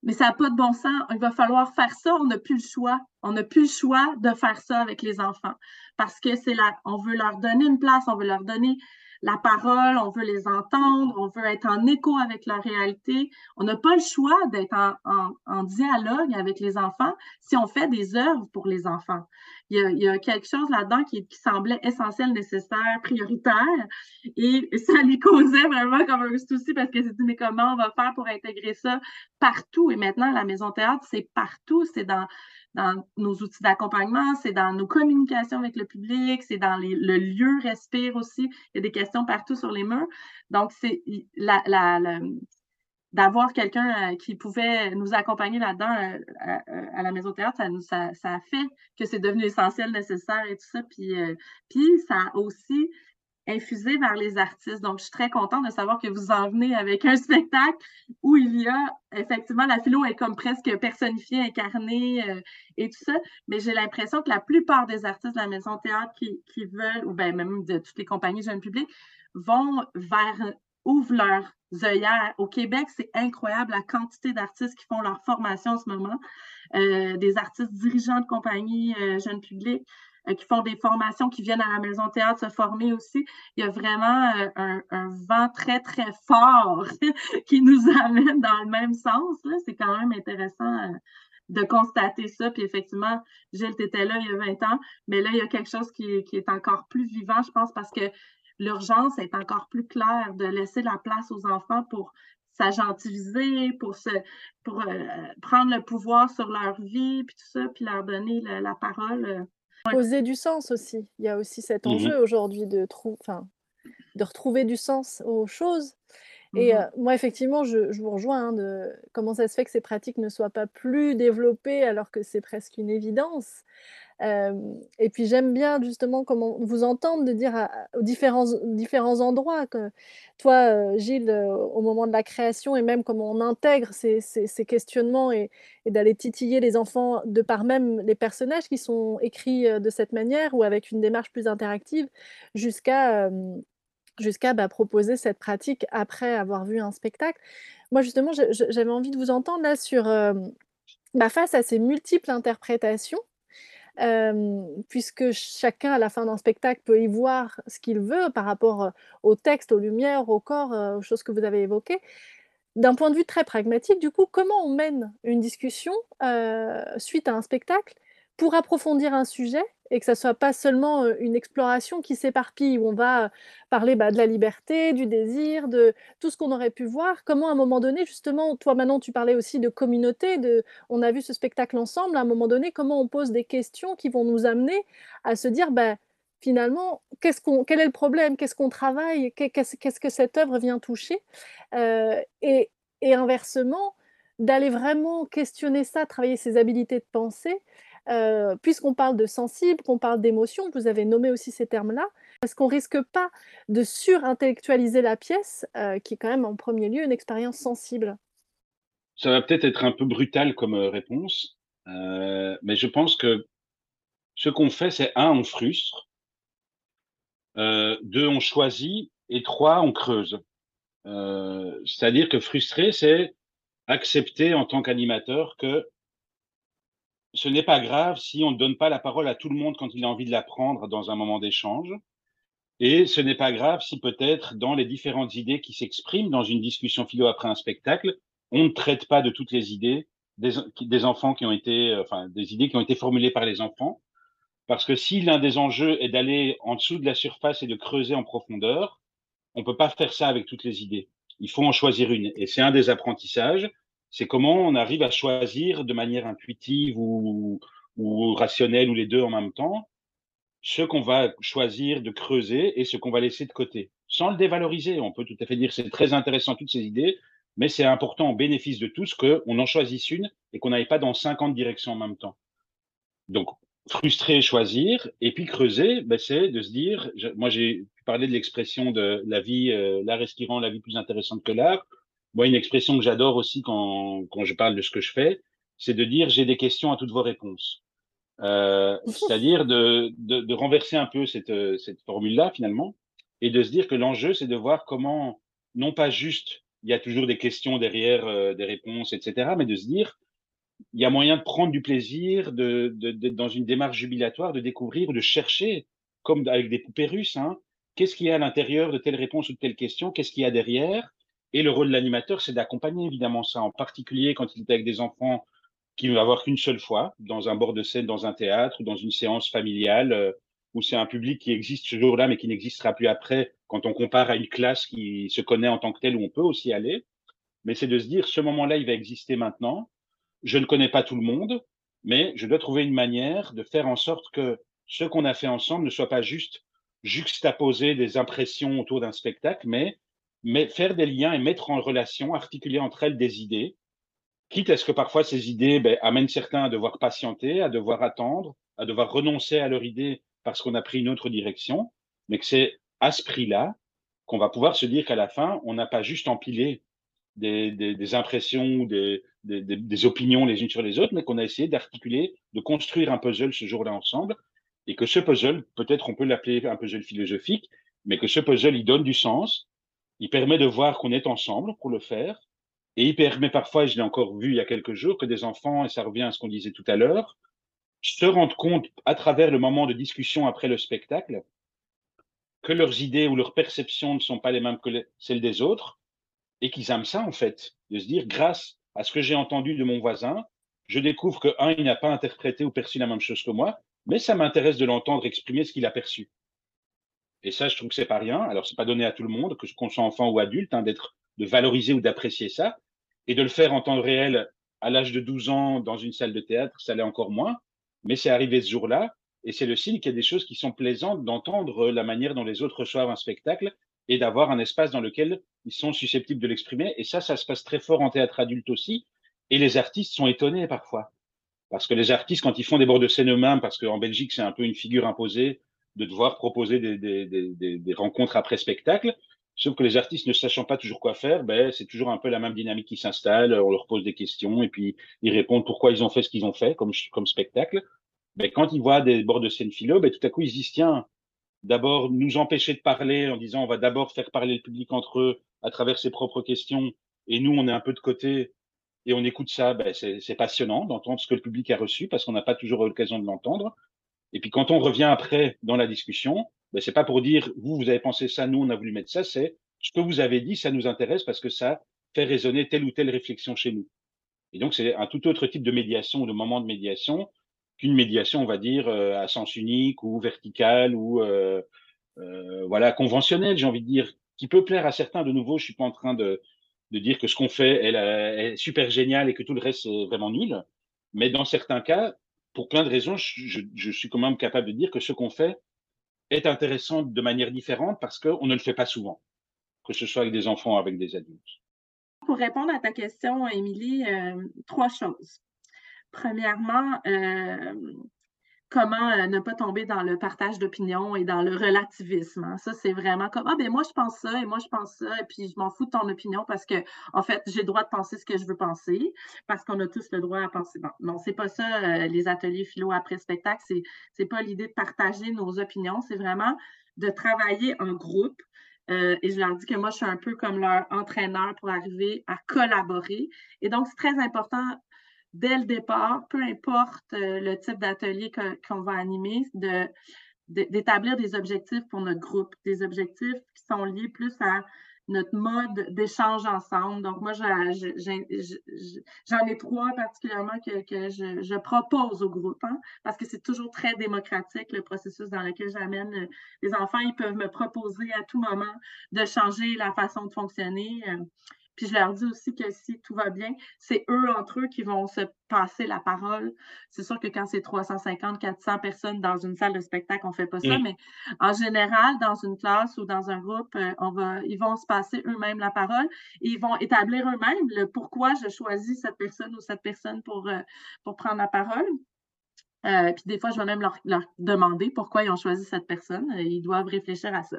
mais ça n'a pas de bon sens. Il va falloir faire ça. On n'a plus le choix. On n'a plus le choix de faire ça avec les enfants parce que c'est là, on veut leur donner une place, on veut leur donner la parole, on veut les entendre, on veut être en écho avec la réalité. On n'a pas le choix d'être en, dialogue avec les enfants si on fait des œuvres pour les enfants. Il y a, quelque chose là-dedans qui, semblait essentiel, nécessaire, prioritaire, et ça les causait vraiment comme un souci parce que c'était mais comment on va faire pour intégrer ça partout? Et maintenant, la maison théâtre, c'est partout, c'est dans dans nos outils d'accompagnement, c'est dans nos communications avec le public, c'est dans le lieu respire aussi. Il y a des questions partout sur les murs. Donc, c'est d'avoir quelqu'un euh, qui pouvait nous accompagner là-dedans euh, euh, à, la maison théâtre, ça, a fait que c'est devenu essentiel, nécessaire et tout ça. Puis, puis ça a aussi infusé vers les artistes. Donc, je suis très contente de savoir que vous en venez avec un spectacle où il y a effectivement la philo est comme presque personnifiée, incarnée euh, et tout ça. Mais j'ai l'impression que la plupart des artistes de la maison théâtre qui, veulent, ou bien même de toutes les compagnies jeunes publics, vont vers ouvrent leurs œillères. Au Québec, c'est incroyable la quantité d'artistes qui font leur formation en ce moment. Euh, des artistes dirigeants de compagnies euh, jeunes publics. Euh, qui font des formations, qui viennent à la Maison Théâtre se former aussi. Il y a vraiment euh, un, vent très, très fort qui nous amène dans le même sens. C'est quand même intéressant euh, de constater ça. Puis effectivement, Gilles, tu étais là il y a 20 ans, mais là, il y a quelque chose qui, est encore plus vivant, je pense, parce que l'urgence est encore plus claire de laisser la place aux enfants pour s'agentiviser, pour, se, pour prendre le pouvoir sur leur vie, puis tout ça, puis leur donner la parole Poser du sens aussi. Il y a aussi cet mmh enjeu aujourd'hui de, de retrouver du sens aux choses. Et mmh euh, moi, effectivement, je, vous rejoins hein, de comment ça se fait que ces pratiques ne soient pas plus développées alors que c'est presque une évidence. Et puis j'aime bien justement comment vous entendre de dire aux différents, différents endroits que toi, Gilles, au moment de la création et même comment on intègre ces, ces, questionnements et, d'aller titiller les enfants de par même les personnages qui sont écrits de cette manière ou avec une démarche plus interactive jusqu'à jusqu'à bah, proposer cette pratique après avoir vu un spectacle. Moi, justement, j'avais envie de vous entendre là sur, bah, face à ces multiples interprétations, puisque chacun, à la fin d'un spectacle, peut y voir ce qu'il veut par rapport au texte, aux lumières, au corps, aux choses que vous avez évoquées. D'un point de vue très pragmatique, du coup, comment on mène une discussion suite à un spectacle pour approfondir un sujet et que ça soit pas seulement une exploration qui s'éparpille, où on va parler bah, de la liberté, du désir, de tout ce qu'on aurait pu voir. Comment à un moment donné, justement, toi Manon, tu parlais aussi de communauté, de, on a vu ce spectacle ensemble, à un moment donné, comment on pose des questions qui vont nous amener à se dire, bah, finalement, qu'est-ce qu'on, quel est le problème, qu'est-ce qu'on travaille, qu'est-ce, que cette œuvre vient toucher, et, et inversement, d'aller vraiment questionner ça, travailler ses habilités de pensée, euh, puisqu'on parle de sensible, qu'on parle d'émotion, vous avez nommé aussi ces termes-là, est-ce qu'on risque pas de surintellectualiser la pièce, euh, qui est quand même en premier lieu une expérience sensible Ça va peut-être être un peu brutal comme euh, réponse, mais je pense que ce qu'on fait, c'est un, on frustre, deux, on choisit, et trois, on creuse. C'est-à-dire que frustrer, c'est accepter en tant qu'animateur que ce n'est pas grave si on ne donne pas la parole à tout le monde quand il a envie de la prendre dans un moment d'échange. Et ce n'est pas grave si peut-être dans les différentes idées qui s'expriment dans une discussion philo après un spectacle, on ne traite pas de toutes les idées des, des enfants qui ont été, enfin, des idées qui ont été formulées par les enfants. Parce que si l'un des enjeux est d'aller en dessous de la surface et de creuser en profondeur, on peut pas faire ça avec toutes les idées. Il faut en choisir une. Et c'est un des apprentissages. C'est comment on arrive à choisir de manière intuitive ou, rationnelle ou les deux en même temps ce qu'on va choisir de creuser et ce qu'on va laisser de côté, sans le dévaloriser. On peut tout à fait dire c'est très intéressant toutes ces idées, mais c'est important au bénéfice de tous qu'on en choisisse une et qu'on n'aille pas dans 50 directions en même temps. Donc, frustrer, choisir, et puis creuser, ben, c'est de se dire, moi j'ai parlé de l'expression de la vie, euh, l'art respirant, la vie plus intéressante que l'art. Moi, une expression que j'adore aussi quand, quand je parle de ce que je fais, c'est de dire j'ai des questions à toutes vos réponses. Euh, c'est-à-dire de, de, de, renverser un peu cette, cette formule-là finalement et de se dire que l'enjeu, c'est de voir comment, non pas juste, il y a toujours des questions derrière euh, des réponses, etc., mais de se dire, il y a moyen de prendre du plaisir, de, de, de dans une démarche jubilatoire, de découvrir, de chercher, comme avec des poupées russes, hein, qu'est-ce qu'il y a à l'intérieur de telle réponse ou de telle question, qu'est-ce qu'il y a derrière. Et le rôle de l'animateur, c'est d'accompagner évidemment ça, en particulier quand il est avec des enfants qui ne va avoir qu'une seule fois, dans un bord de scène, dans un théâtre ou dans une séance familiale, euh, où c'est un public qui existe ce jour-là, mais qui n'existera plus après, quand on compare à une classe qui se connaît en tant que telle, où on peut aussi aller. Mais c'est de se dire, ce moment-là, il va exister maintenant. Je ne connais pas tout le monde, mais je dois trouver une manière de faire en sorte que ce qu'on a fait ensemble ne soit pas juste juxtaposer des impressions autour d'un spectacle, mais, mais faire des liens et mettre en relation, articuler entre elles des idées quitte à ce que parfois ces idées ben, amènent certains à devoir patienter, à devoir attendre, à devoir renoncer à leur idée parce qu'on a pris une autre direction, mais que c'est à ce prix-là qu'on va pouvoir se dire qu'à la fin, on n'a pas juste empilé des, des, impressions, des, des, des, opinions les unes sur les autres, mais qu'on a essayé d'articuler, de construire un puzzle ce jour-là ensemble, et que ce puzzle, peut-être on peut l'appeler un puzzle philosophique, mais que ce puzzle, il donne du sens, il permet de voir qu'on est ensemble pour le faire, et il permet parfois, je l'ai encore vu il y a quelques jours, que des enfants, et ça revient à ce qu'on disait tout à l'heure, se rendent compte à travers le moment de discussion après le spectacle que leurs idées ou leurs perceptions ne sont pas les mêmes que celles des autres et qu'ils aiment ça en fait, de se dire grâce à ce que j'ai entendu de mon voisin, je découvre que un, il n'a pas interprété ou perçu la même chose que moi, mais ça m'intéresse de l'entendre exprimer ce qu'il a perçu. Et ça, je trouve que c'est pas rien. Alors, c'est pas donné à tout le monde, que qu'on soit enfant ou adulte, hein, d'être de valoriser ou d'apprécier ça, et de le faire en temps réel à l'âge de 12 ans dans une salle de théâtre, ça l'est encore moins, mais c'est arrivé ce jour-là, et c'est le signe qu'il y a des choses qui sont plaisantes d'entendre la manière dont les autres reçoivent un spectacle et d'avoir un espace dans lequel ils sont susceptibles de l'exprimer. Et ça, ça se passe très fort en théâtre adulte aussi. Et les artistes sont étonnés parfois. Parce que les artistes, quand ils font des bords de scène eux-mêmes, parce qu'en Belgique, c'est un peu une figure imposée de devoir proposer des, des, des, des rencontres après spectacle, Sauf que les artistes ne sachant pas toujours quoi faire, ben, c'est toujours un peu la même dynamique qui s'installe. On leur pose des questions et puis ils répondent pourquoi ils ont fait ce qu'ils ont fait comme, comme spectacle. Ben, quand ils voient des bords de scène philo, ben, tout à coup, ils se disent, tiens, d'abord nous empêcher de parler en disant on va d'abord faire parler le public entre eux à travers ses propres questions et nous, on est un peu de côté et on écoute ça. Ben, c'est passionnant d'entendre ce que le public a reçu parce qu'on n'a pas toujours l'occasion de l'entendre. Et puis quand on revient après dans la discussion, ben, c'est pas pour dire vous, vous avez pensé ça, nous, on a voulu mettre ça, c'est ce que vous avez dit, ça nous intéresse parce que ça fait résonner telle ou telle réflexion chez nous. Et donc, c'est un tout autre type de médiation ou de moment de médiation qu'une médiation, on va dire, euh, à sens unique ou verticale ou euh, euh, voilà conventionnelle, j'ai envie de dire, qui peut plaire à certains. De nouveau, je suis pas en train de, dire que ce qu'on fait est, super génial et que tout le reste est vraiment nul. Mais dans certains cas, pour plein de raisons, je, suis quand même capable de dire que ce qu'on fait est intéressante de manière différente parce qu'on ne le fait pas souvent, que ce soit avec des enfants ou avec des adultes. Pour répondre à ta question, Émilie, euh, trois choses. Premièrement, euh, comment euh, ne pas tomber dans le partage d'opinion et dans le relativisme. Hein. Ça, c'est vraiment comme Ah, ben moi, je pense ça et moi, je pense ça, et puis je m'en fous de ton opinion parce que, en fait, j'ai le droit de penser ce que je veux penser, parce qu'on a tous le droit à penser. Bon, non, c'est pas ça, euh, les ateliers philo après spectacle, c'est, c'est pas l'idée de partager nos opinions, c'est vraiment de travailler en groupe. Euh, et je leur dis que moi, je suis un peu comme leur entraîneur pour arriver à collaborer. Et donc, c'est très important dès le départ, peu importe euh, le type d'atelier qu'on va animer, d'établir des objectifs pour notre groupe, des objectifs qui sont liés plus à notre mode d'échange ensemble. Donc, moi, j'en ai trois particulièrement que, je, propose au groupe, hein, parce que c'est toujours très démocratique, le processus dans lequel j'amène euh, les enfants. Ils peuvent me proposer à tout moment de changer la façon de fonctionner. Puis je leur dis aussi que si tout va bien, c'est eux entre eux qui vont se passer la parole. C'est sûr que quand c'est 350, 400 personnes dans une salle de spectacle, on ne fait pas ça, mais en général, dans une classe ou dans un groupe, euh, on va, ils vont se passer eux-mêmes la parole et ils vont établir eux-mêmes le pourquoi je choisis cette personne ou cette personne pour, euh, pour prendre la parole. Euh, puis des fois, je vais même leur, demander pourquoi ils ont choisi cette personne. Euh, ils doivent réfléchir à ça.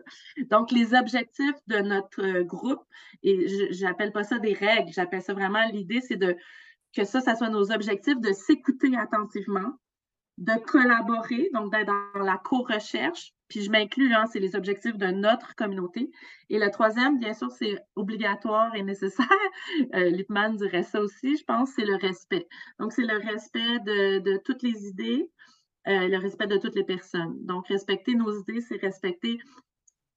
Donc, les objectifs de notre euh, groupe, et je n'appelle pas ça des règles, j'appelle ça vraiment l'idée, c'est de que ça, ça soit nos objectifs de s'écouter attentivement, de collaborer, donc d'être dans la co-recherche, puis je m'inclus, hein, c'est les objectifs de notre communauté. Et le troisième, bien sûr, c'est obligatoire et nécessaire. Euh, Lippmann dirait ça aussi, je pense, c'est le respect. Donc, c'est le respect de, toutes les idées, euh, le respect de toutes les personnes. Donc, respecter nos idées, c'est respecter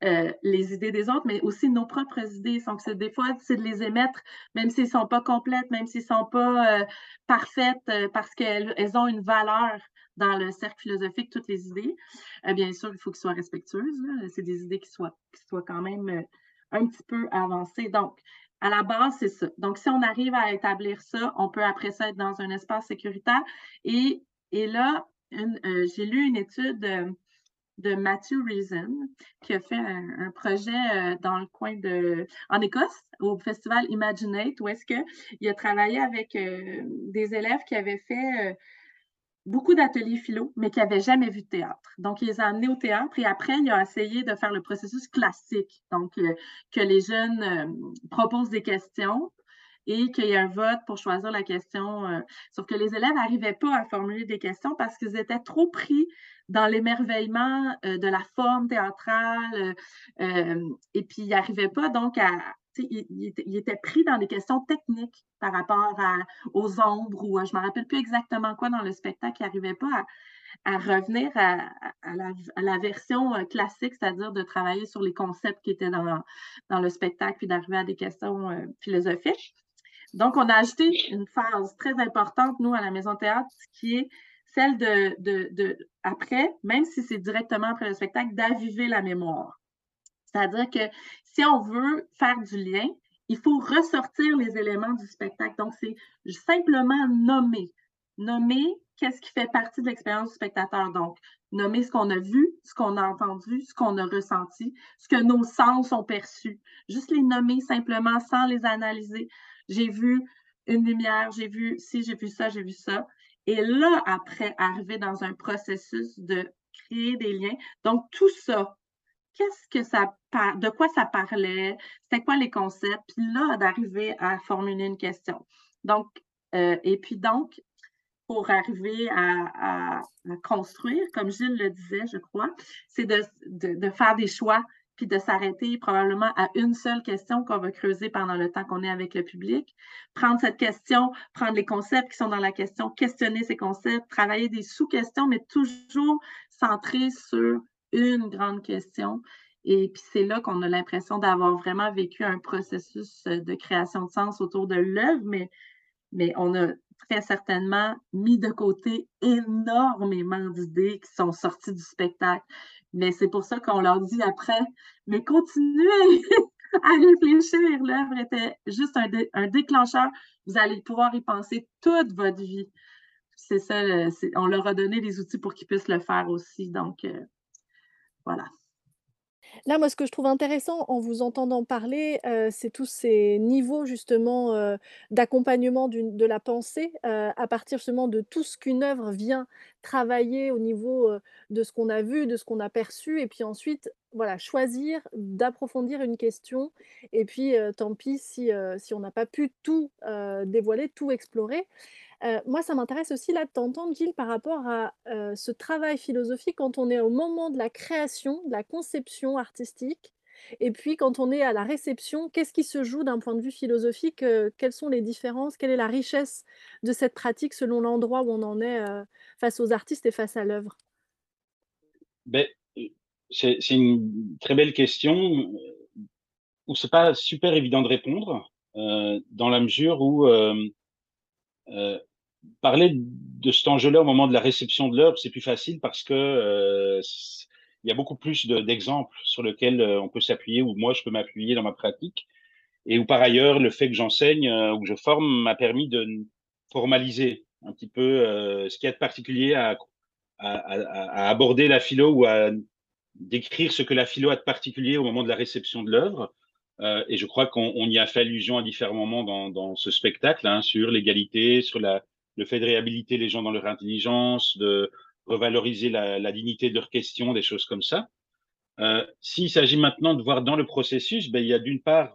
euh, les idées des autres, mais aussi nos propres idées. Donc, c'est des fois, c'est de les émettre, même s'ils ne sont pas complètes, même s'ils ne sont pas parfaites, parce qu'elles ont une valeur dans le cercle philosophique toutes les idées. Euh, bien sûr, il faut qu'elles soient respectueuses. C'est des idées qui soient, qui soient quand même euh, un petit peu avancées. Donc, à la base, c'est ça. Donc, si on arrive à établir ça, on peut après ça être dans un espace sécuritaire. Et, et là, euh, j'ai lu une étude de Matthew Reason qui a fait un, projet dans le coin de en Écosse au festival Imaginate où est-ce qu'il a travaillé avec des élèves qui avaient fait beaucoup d'ateliers philo, mais qui n'avaient jamais vu de théâtre. Donc, il les a amenés au théâtre et après, il a essayé de faire le processus classique. Donc, euh, que les jeunes euh, proposent des questions et qu'il y ait un vote pour choisir la question. Euh, sauf que les élèves n'arrivaient pas à formuler des questions parce qu'ils étaient trop pris dans l'émerveillement de la forme théâtrale et puis ils n'arrivaient pas donc à, il, était pris dans des questions techniques par rapport aux ombres ou je ne me rappelle plus exactement quoi dans le spectacle. Il n'arrivait pas à, revenir à, la, version euh, classique, c'est-à-dire de travailler sur les concepts qui étaient dans, le spectacle puis d'arriver à des questions euh, philosophiques. Donc, on a ajouté une phase très importante, nous, à la Maison Théâtre, qui est celle de après, même si c'est directement après le spectacle, d'aviver la mémoire. C'est-à-dire que si on veut faire du lien, il faut ressortir les éléments du spectacle. Donc, c'est simplement nommer. Nommer qu'est-ce qui fait partie de l'expérience du spectateur? Donc, nommer ce qu'on a vu, ce qu'on a entendu, ce qu'on a ressenti, ce que nos sens ont perçu. Juste les nommer simplement sans les analyser. J'ai vu une lumière, j'ai vu ci, j'ai vu ça, j'ai vu ça. Et là, après, arriver dans un processus de créer des liens. Donc, tout ça, qu'est-ce que ça de quoi ça parlait, c'était quoi les concepts, puis là, d'arriver à formuler une question. Donc, euh, et puis donc, pour arriver à, construire, comme Gilles le disait, je crois, c'est de, de, faire des choix, puis de s'arrêter probablement à une seule question qu'on va creuser pendant le temps qu'on est avec le public. Prendre cette question, prendre les concepts qui sont dans la question, questionner ces concepts, travailler des sous-questions, mais toujours centré sur une grande question. Et puis c'est là qu'on a l'impression d'avoir vraiment vécu un processus euh, de création de sens autour de l'œuvre, mais, on a très certainement mis de côté énormément d'idées qui sont sorties du spectacle. Mais c'est pour ça qu'on leur dit après, mais continuez à réfléchir. L'œuvre était juste un, déclencheur. Vous allez pouvoir y penser toute votre vie. C'est ça, on leur a donné les outils pour qu'ils puissent le faire aussi. Donc, euh, Là, moi, ce que je trouve intéressant en vous entendant parler, c'est tous ces niveaux justement d'accompagnement de la pensée à partir justement de tout ce qu'une œuvre vient travailler au niveau de ce qu'on a vu, de ce qu'on a perçu, et puis ensuite, voilà, choisir d'approfondir une question. Et puis, tant pis si, si on n'a pas pu tout dévoiler, tout explorer moi, ça m'intéresse aussi là de t'entendre, Gilles, par rapport à ce travail philosophique quand on est au moment de la création, de la conception artistique, et puis quand on est à la réception, qu'est-ce qui se joue d'un point de vue philosophique Quelles sont les différences Quelle est la richesse de cette pratique selon l'endroit où on en est face aux artistes et face à l'œuvre? Ben, c'est une très belle question où c'est pas super évident de répondre, euh, dans la mesure où euh, euh, parler de cet enjeu-là au moment de la réception de l'œuvre, c'est plus facile parce que euh, il y a beaucoup plus d'exemples sur lesquels euh, on peut s'appuyer ou moi je peux m'appuyer dans ma pratique et où par ailleurs le fait que j'enseigne ou que je forme m'a permis de formaliser un petit peu ce qu'il y a de particulier à, aborder la philo ou à décrire ce que la philo a de particulier au moment de la réception de l'œuvre. Euh, et je crois qu'on y a fait allusion à différents moments dans, dans ce spectacle, hein, sur l'égalité, sur la, le fait de réhabiliter les gens dans leur intelligence, de revaloriser la, la dignité de leurs questions, des choses comme ça. Euh, S'il s'agit maintenant de voir dans le processus, ben, il y a d'une part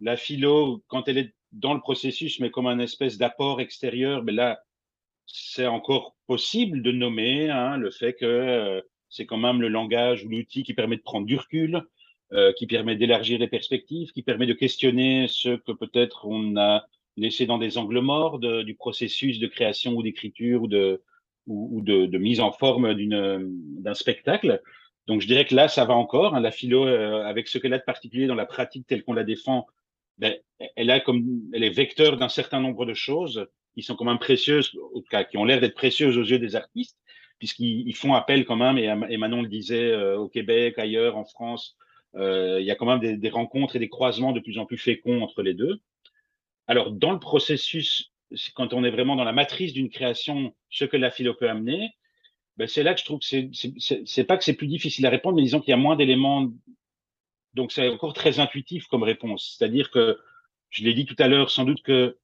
la philo, quand elle est dans le processus, mais comme un espèce d'apport extérieur, ben là, c'est encore possible de nommer hein, le fait que euh, c'est quand même le langage ou l'outil qui permet de prendre du recul, euh, qui permet d'élargir les perspectives, qui permet de questionner ce que peut-être on a laissé dans des angles morts du processus de création ou d'écriture ou de, mise en forme d'un spectacle. Donc je dirais que là, ça va encore. Hein, la philo, euh, avec ce qu'elle a de particulier dans la pratique telle qu'on la défend, ben, elle, a comme, elle est vecteur d'un certain nombre de choses qui sont quand même précieuses, au cas, qui ont l'air d'être précieuses aux yeux des artistes, puisqu'ils font appel quand même, et, Manon le disait, euh, au Québec, ailleurs, en France, euh, il y a quand même des, rencontres et des croisements de plus en plus féconds entre les deux. Alors, dans le processus, quand on est vraiment dans la matrice d'une création, ce que la philo peut amener, ben c'est là que je trouve que c'est pas que c'est plus difficile à répondre, mais disons qu'il y a moins d'éléments. Donc, c'est encore très intuitif comme réponse. C'est-à-dire que, je l'ai dit tout à l'heure, sans doute que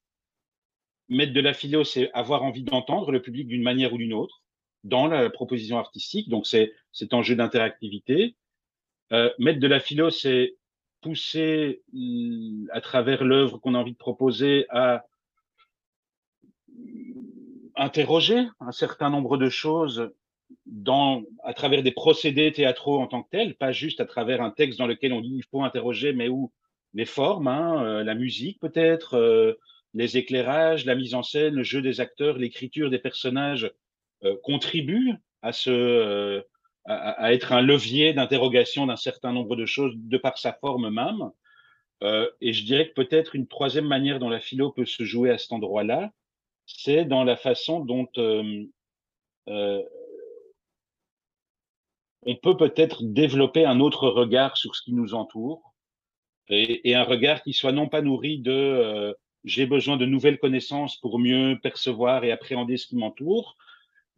mettre de la philo, c'est avoir envie d'entendre le public d'une manière ou d'une autre dans la proposition artistique. Donc, c'est cet enjeu d'interactivité. Euh, mettre de la philo, c'est pousser à travers l'œuvre qu'on a envie de proposer à interroger un certain nombre de choses à travers des procédés théâtraux en tant que tels, pas juste à travers un texte dans lequel on dit il faut interroger, mais où les formes, hein, euh, la musique peut-être, euh, les éclairages, la mise en scène, le jeu des acteurs, l'écriture des personnages euh, contribuent à ce, à, être un levier d'interrogation d'un certain nombre de choses de par sa forme même. Euh, et je dirais que peut-être une troisième manière dont la philo peut se jouer à cet endroit-là, c'est dans la façon dont euh, euh, on peut peut-être développer un autre regard sur ce qui nous entoure et, un regard qui soit non pas nourri de j'ai besoin de nouvelles connaissances pour mieux percevoir et appréhender ce qui m'entoure,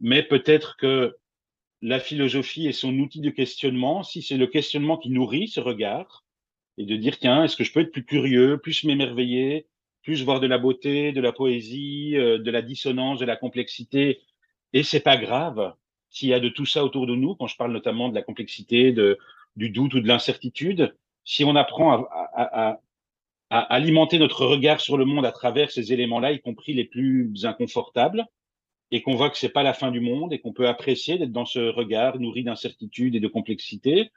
mais peut-être que la philosophie est son outil de questionnement, si c'est le questionnement qui nourrit ce regard, et de dire, tiens, est-ce que je peux être plus curieux, plus m'émerveiller, plus voir de la beauté, de la poésie, euh, de la dissonance, de la complexité, et c'est pas grave s'il y a de tout ça autour de nous, quand je parle notamment de la complexité, de, du doute ou de l'incertitude, si on apprend à, à, à alimenter notre regard sur le monde à travers ces éléments-là, y compris les plus inconfortables, et qu'on voit que c'est pas la fin du monde et qu'on peut apprécier d'être dans ce regard nourri d'incertitude et de complexité,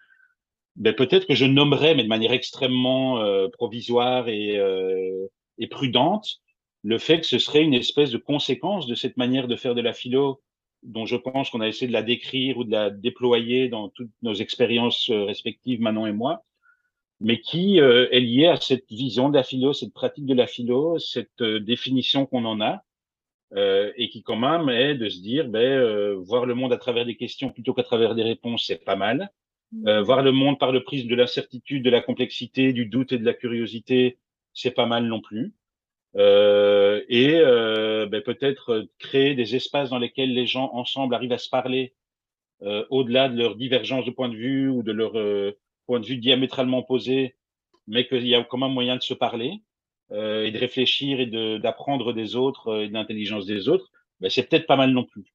ben peut-être que je nommerais, mais de manière extrêmement euh, provisoire et, euh, et prudente, le fait que ce serait une espèce de conséquence de cette manière de faire de la philo, dont je pense qu'on a essayé de la décrire ou de la déployer dans toutes nos expériences euh, respectives, Manon et moi, mais qui euh, est liée à cette vision de la philo, cette pratique de la philo, cette euh, définition qu'on en a, euh, et qui quand même est de se dire, ben, euh, voir le monde à travers des questions plutôt qu'à travers des réponses, c'est pas mal. Mmh. Euh, voir le monde par le prisme de l'incertitude, de la complexité, du doute et de la curiosité, c'est pas mal non plus. Euh, et ben, peut-être créer des espaces dans lesquels les gens ensemble arrivent à se parler au-delà de leur divergence de point de vue ou de leur point de vue diamétralement opposé, mais qu'il y a quand même moyen de se parler euh, et de réfléchir et d'apprendre des autres euh, et de l'intelligence des autres, ben, c'est peut-être pas mal non plus.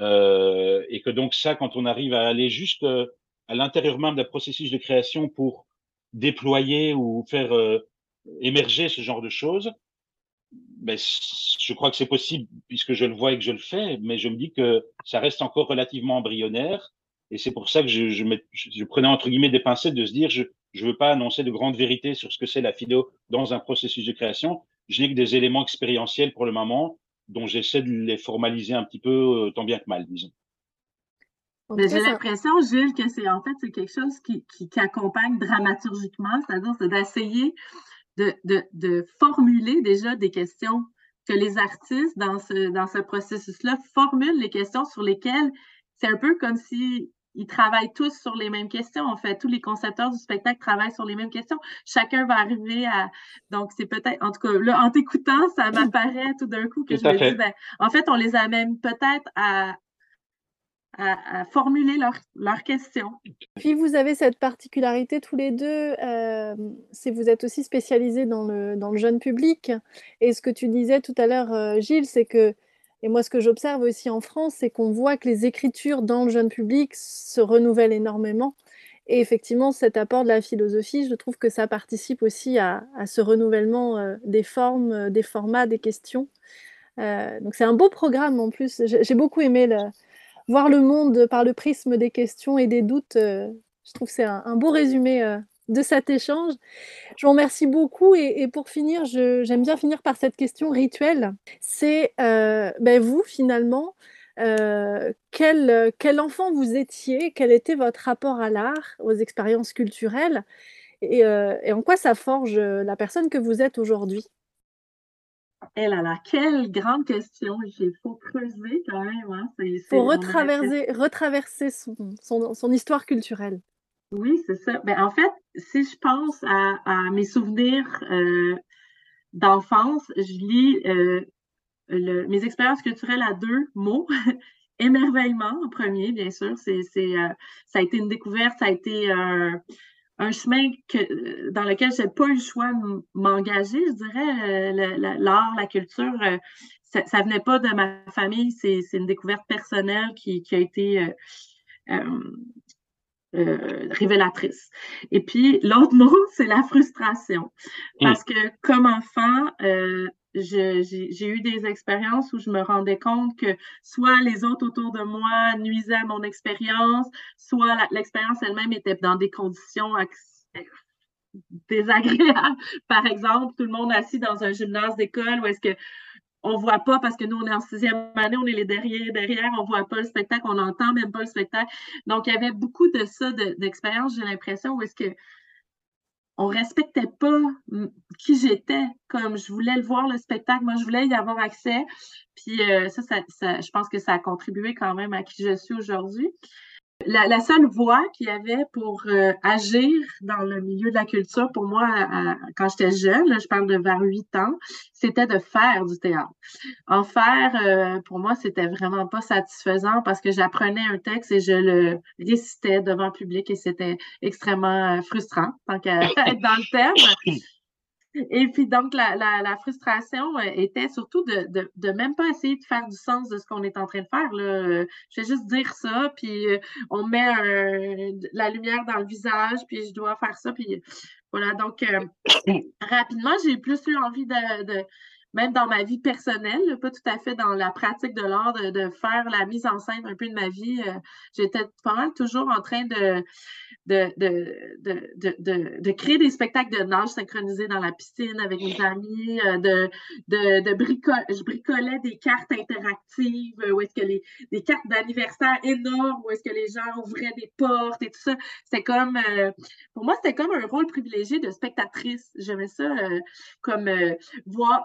Euh, et que donc ça, quand on arrive à aller juste euh, à l'intérieur même d'un processus de création pour déployer ou faire euh, émerger ce genre de choses, ben, je crois que c'est possible puisque je le vois et que je le fais, mais je me dis que ça reste encore relativement embryonnaire. Et c'est pour ça que je, je, je, prenais entre guillemets des pincettes de se dire, je, je ne veux pas annoncer de grandes vérités sur ce que c'est la philo dans un processus de création. Je n'ai que des éléments expérientiels pour le moment dont j'essaie de les formaliser un petit peu euh, tant bien que mal, disons. Mais j'ai l'impression, Gilles, que c'est en fait c'est quelque chose qui, qui, accompagne dramaturgiquement, c'est-à-dire c'est d'essayer de, de, de, formuler déjà des questions que les artistes dans ce, dans ce processus-là formulent les questions sur lesquelles c'est un peu comme si ils travaillent tous sur les mêmes questions. En fait, tous les concepteurs du spectacle travaillent sur les mêmes questions. Chacun va arriver à. Donc, c'est peut-être. En tout cas, là, en t'écoutant, ça m'apparaît tout d'un coup que je me dis, ben, en fait, on les amène peut-être à, à, formuler leurs questions. Puis vous avez cette particularité tous les deux, euh, c'est vous êtes aussi spécialisés dans le, dans le jeune public. Et ce que tu disais tout à l'heure, euh, Gilles, c'est que et moi, ce que j'observe aussi en France, c'est qu'on voit que les écritures dans le jeune public se renouvellent énormément. Et effectivement, cet apport de la philosophie, je trouve que ça participe aussi à, ce renouvellement euh, des formes, euh, des formats, des questions. Euh, donc c'est un beau programme en plus. J'ai beaucoup aimé voir le monde par le prisme des questions et des doutes. je trouve que c'est un, beau résumé de cet échange. Je vous remercie beaucoup. Et, pour finir, j'aime bien finir par cette question rituelle. C'est euh, ben vous, finalement, euh, quel, quel, enfant vous étiez? Quel était votre rapport à l'art, aux expériences culturelles? Et, euh, en quoi ça forge la personne que vous êtes aujourd'hui? Eh là là, quelle grande question. Il faut creuser quand même. Hein. Il faut retraverser, retraverser son, son, son histoire culturelle. Oui, c'est ça. Ben, en fait, si je pense à, mes souvenirs euh, d'enfance, je lis euh, mes expériences culturelles à deux mots. Émerveillement en premier, bien sûr. C'est, euh, ça a été une découverte, ça a été un, chemin que, dans lequel je n'ai pas eu le choix de m'engager, je dirais. l'art, la culture, ça, ne venait pas de ma famille, c'est, une découverte personnelle qui, qui a été euh, révélatrice. Et puis, l'autre mot, c'est la frustration. Hmm. Parce que comme enfant, euh, j'ai eu des expériences où je me rendais compte que soit les autres autour de moi nuisaient à mon expérience, soit l'expérience elle-même était dans des conditions désagréables. Par exemple, tout le monde assis dans un gymnase d'école où est-ce que on voit pas parce que nous, on est en sixième année, on est les derrière, derrière, on voit pas le spectacle, on n'entend même pas le spectacle. Donc, il y avait beaucoup de ça, d'expérience, j'ai l'impression, où est-ce que on respectait pas qui j'étais, comme je voulais le voir, le spectacle, moi, je voulais y avoir accès. Puis euh, ça, je pense que ça a contribué quand même à qui je suis aujourd'hui. La, seule voie qu'il y avait pour euh, agir dans le milieu de la culture, pour moi, quand j'étais jeune, je parle de vers 8 ans, c'était de faire du théâtre. En faire, euh, pour moi, c'était vraiment pas satisfaisant parce que j'apprenais un texte et je le récitais devant le public et c'était extrêmement euh, frustrant, tant qu'à être dans le terme. Et puis donc, la, frustration euh, était surtout de, de, même pas essayer de faire du sens de ce qu'on est en train de faire. Là. Je vais juste dire ça, puis euh, on met la lumière dans le visage, puis je dois faire ça. Puis voilà, donc euh, rapidement, j'ai plus eu envie de, même dans ma vie personnelle, pas tout à fait dans la pratique de l'art, de, faire la mise en scène un peu de ma vie. J'étais pas mal toujours en train de, de, de, de, créer des spectacles de nage synchronisés dans la piscine avec mes amis, euh, de, de, je bricolais des cartes interactives, euh, où est-ce que les des cartes d'anniversaire énormes, où est-ce que les gens ouvraient des portes et tout ça. C'était comme, euh, pour moi, c'était comme un rôle privilégié de spectatrice. J'aimais ça comme voir,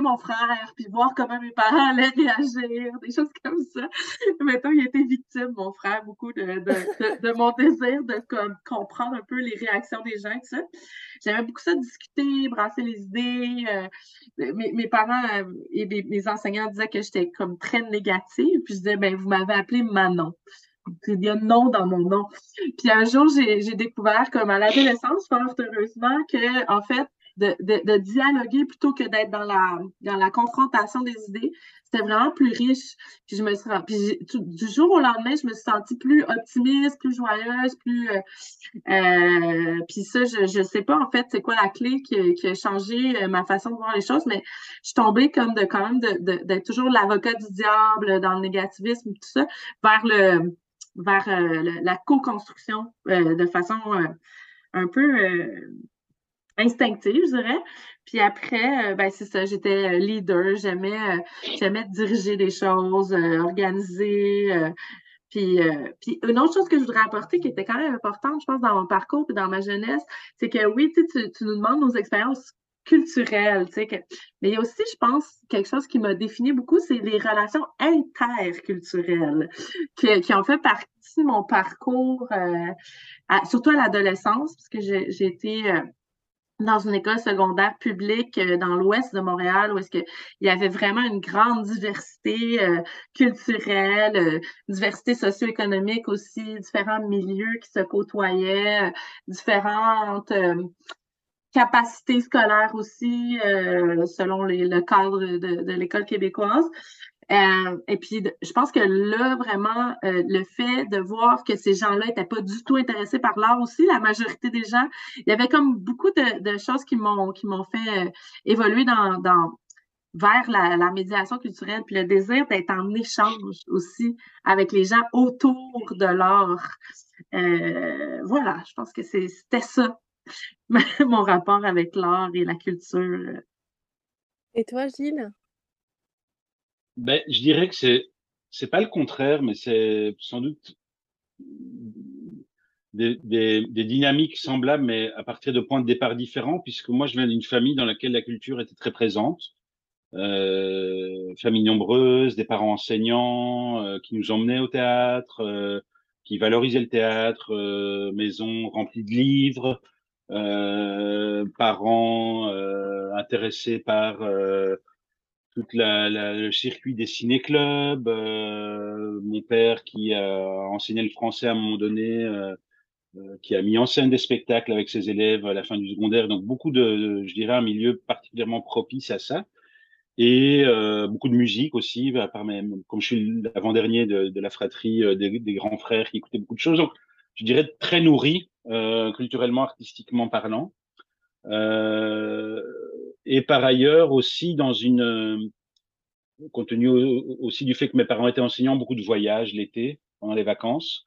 mon frère, puis voir comment mes parents allaient réagir, des choses comme ça. Mettons, il était victime, mon frère, beaucoup de, mon désir de comprendre un peu les réactions des gens, tout ça. J'aimais beaucoup ça, discuter, brasser les idées. Euh, mes, parents euh, et mes, enseignants disaient que j'étais comme très négative. Puis je disais, ben vous m'avez appelé Manon. Il y a non dans mon nom. Puis un jour, j'ai découvert, comme à l'adolescence, fort heureusement, que en fait, de, dialoguer plutôt que d'être dans la, dans la confrontation des idées. C'était vraiment plus riche. Puis je me suis puis du jour au lendemain, je me suis sentie plus optimiste, plus joyeuse, plus euh, euh, puis ça, je ne sais pas en fait c'est quoi la clé qui, a changé euh, ma façon de voir les choses, mais je suis tombée comme de quand même d'être toujours l'avocat du diable dans le négativisme, tout ça, vers le vers la co-construction de façon un peu instinctive, je dirais. Puis après, euh, ben c'est ça, j'étais euh, leader, j'aimais, euh, j'aimais diriger des choses, organiser. Puis, euh, puis une autre chose que je voudrais apporter qui était quand même importante, je pense, dans mon parcours et dans ma jeunesse, c'est que oui, tu, tu nous demandes nos expériences culturelles, tu sais, mais il y a aussi, je pense, quelque chose qui m'a défini beaucoup, c'est les relations interculturelles qui, qui, ont fait partie de mon parcours, euh, surtout à l'adolescence, parce que j'ai été euh, dans une école secondaire publique euh, dans l'ouest de Montréal où est-ce qu'il y avait vraiment une grande diversité euh, culturelle, euh, diversité socio-économique aussi, différents milieux qui se côtoyaient, différentes capacités scolaires aussi selon le cadre de, de l'école québécoise. Euh, et puis, je pense que là, vraiment, euh, le fait de voir que ces gens-là n'étaient pas du tout intéressés par l'art aussi, la majorité des gens, il y avait comme beaucoup de, choses qui m'ont qui m'ont fait euh, évoluer dans, vers la, la, médiation culturelle, puis le désir d'être en échange aussi avec les gens autour de l'art. voilà, je pense que c'était ça, mon rapport avec l'art et la culture. Et toi, Gilles? Ben, je dirais que c'est c'est pas le contraire, mais c'est sans doute des, des, des, dynamiques semblables, mais à partir de points de départ différents, puisque moi, je viens d'une famille dans laquelle la culture était très présente. Euh, famille nombreuse, des parents enseignants euh, qui nous emmenaient au théâtre, euh, qui valorisaient le théâtre, euh, maison remplie de livres, parents intéressés par la, le circuit des ciné-clubs, euh, mon père qui a enseigné le français à un moment donné, euh, euh, qui a mis en scène des spectacles avec ses élèves à la fin du secondaire, donc beaucoup de, je dirais, un milieu particulièrement propice à ça. Et euh, beaucoup de musique aussi, à part même, comme je suis l'avant-dernier de, de, la fratrie des, des, grands frères qui écoutaient beaucoup de choses. Donc, je dirais très nourri, culturellement, artistiquement parlant. Euh, et par ailleurs aussi dans une euh, compte tenu aussi du fait que mes parents étaient enseignants, beaucoup de voyages l'été pendant les vacances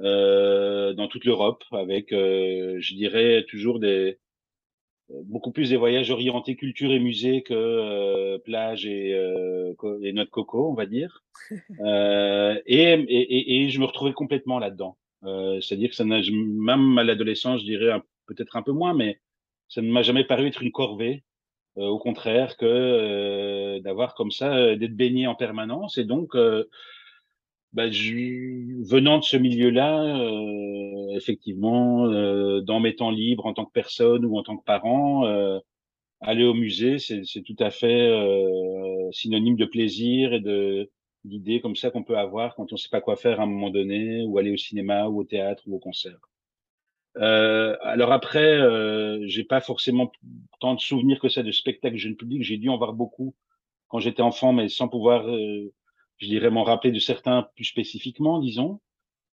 euh, dans toute l'Europe, avec, euh, je dirais, toujours des beaucoup plus des voyages orientés culture et musée que euh, plage et, euh, et noix de coco, on va dire. Et, et, et, je me retrouvais complètement là-dedans. C'est-à-dire que ça n'a même à l'adolescence, je dirais peut-être un peu moins, mais ça ne m'a jamais paru être une corvée. Euh, au contraire que euh, d'avoir comme ça euh, d'être baigné en permanence et donc bah, je, venant de ce milieu-là, effectivement, dans mes temps libres en tant que personne ou en tant que parent, aller au musée, c'est tout à fait synonyme de plaisir et de d'idées comme ça qu'on peut avoir quand on ne sait pas quoi faire à un moment donné, ou aller au cinéma, ou au théâtre, ou au concert. Euh, alors après, euh, j'ai pas forcément tant de souvenirs que ça de spectacles jeune public. J'ai dû en voir beaucoup quand j'étais enfant, mais sans pouvoir, euh, je dirais, m'en rappeler de certains plus spécifiquement, disons.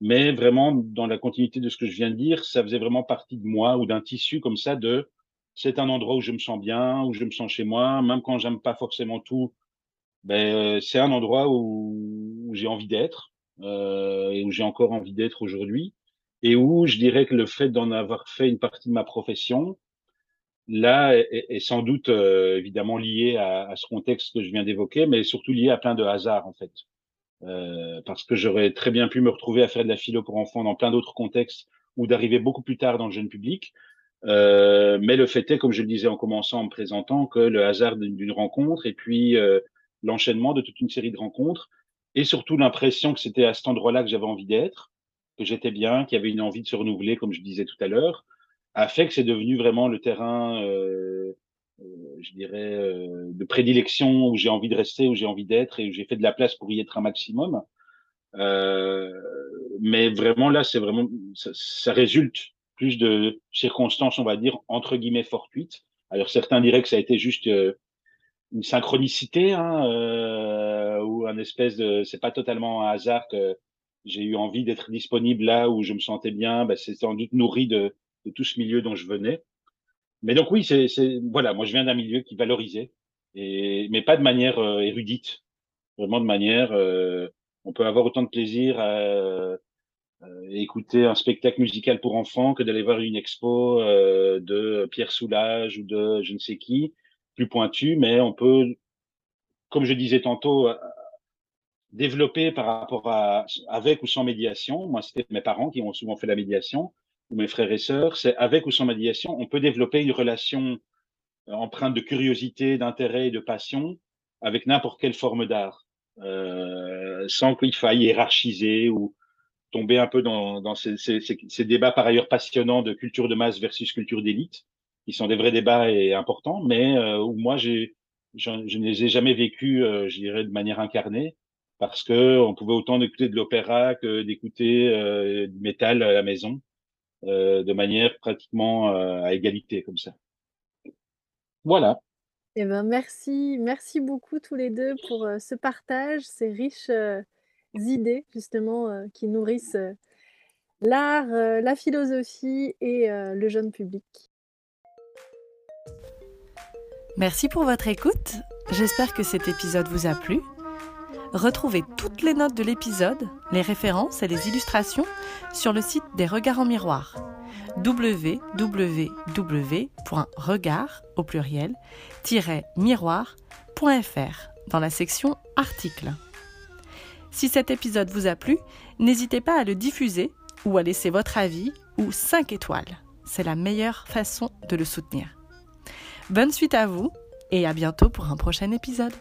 Mais vraiment, dans la continuité de ce que je viens de dire, ça faisait vraiment partie de moi ou d'un tissu comme ça de c'est un endroit où je me sens bien, où je me sens chez moi, même quand j'aime pas forcément tout. Ben, c'est un endroit où, où j'ai envie d'être euh, et où j'ai encore envie d'être aujourd'hui et où je dirais que le fait d'en avoir fait une partie de ma profession, là, est, sans doute euh, évidemment lié à, à, ce contexte que je viens d'évoquer, mais surtout lié à plein de hasards en fait. Euh, parce que j'aurais très bien pu me retrouver à faire de la philo pour enfants dans plein d'autres contextes ou d'arriver beaucoup plus tard dans le jeune public. Euh, mais le fait est, comme je le disais en commençant en me présentant, que le hasard d'une rencontre et puis euh, l'enchaînement de toute une série de rencontres et surtout l'impression que c'était à cet endroit-là que j'avais envie d'être, que j'étais bien, qu'il y avait une envie de se renouveler, comme je disais tout à l'heure, a fait que c'est devenu vraiment le terrain, euh, euh, je dirais, euh, de prédilection où j'ai envie de rester, où j'ai envie d'être et où j'ai fait de la place pour y être un maximum. Euh, mais vraiment là, c'est vraiment, ça, ça, résulte plus de circonstances, on va dire entre guillemets fortuites. Alors certains diraient que ça a été juste euh, une synchronicité hein, ou un espèce de, c'est pas totalement un hasard que j'ai eu envie d'être disponible là où je me sentais bien. Ben, c'est sans doute nourri de, de, tout ce milieu dont je venais. Mais donc oui, c'est voilà, moi je viens d'un milieu qui valorisait, et, mais pas de manière euh, érudite, vraiment de manière. Euh, on peut avoir autant de plaisir à euh, écouter un spectacle musical pour enfants que d'aller voir une expo euh, de Pierre Soulages ou de je ne sais qui, plus pointu, mais on peut, comme je disais tantôt, développé par rapport à avec ou sans médiation. Moi, c'était mes parents qui ont souvent fait la médiation, ou mes frères et sœurs. C'est avec ou sans médiation, on peut développer une relation euh, empreinte de curiosité, d'intérêt et de passion avec n'importe quelle forme d'art, euh, sans qu'il faille hiérarchiser ou tomber un peu dans, dans ces, ces, ces, débats par ailleurs passionnants de culture de masse versus culture d'élite, qui sont des vrais débats et importants, mais euh, où moi j'ai je, ne les ai jamais vécus, euh, je dirais, de manière incarnée parce que on pouvait autant écouter de l'opéra que d'écouter euh, du métal à la maison, euh, de manière pratiquement euh, à égalité comme ça. Voilà. Eh ben merci, merci beaucoup tous les deux pour euh, ce partage, ces riches euh, idées justement euh, qui nourrissent l'art, la philosophie et le jeune public. Merci pour votre écoute. J'espère que cet épisode vous a plu. Retrouvez toutes les notes de l'épisode, les références et les illustrations sur le site des Regards en miroir www.regard au pluriel miroir.fr dans la section articles. Si cet épisode vous a plu, n'hésitez pas à le diffuser ou à laisser votre avis ou 5 étoiles. C'est la meilleure façon de le soutenir. Bonne suite à vous et à bientôt pour un prochain épisode.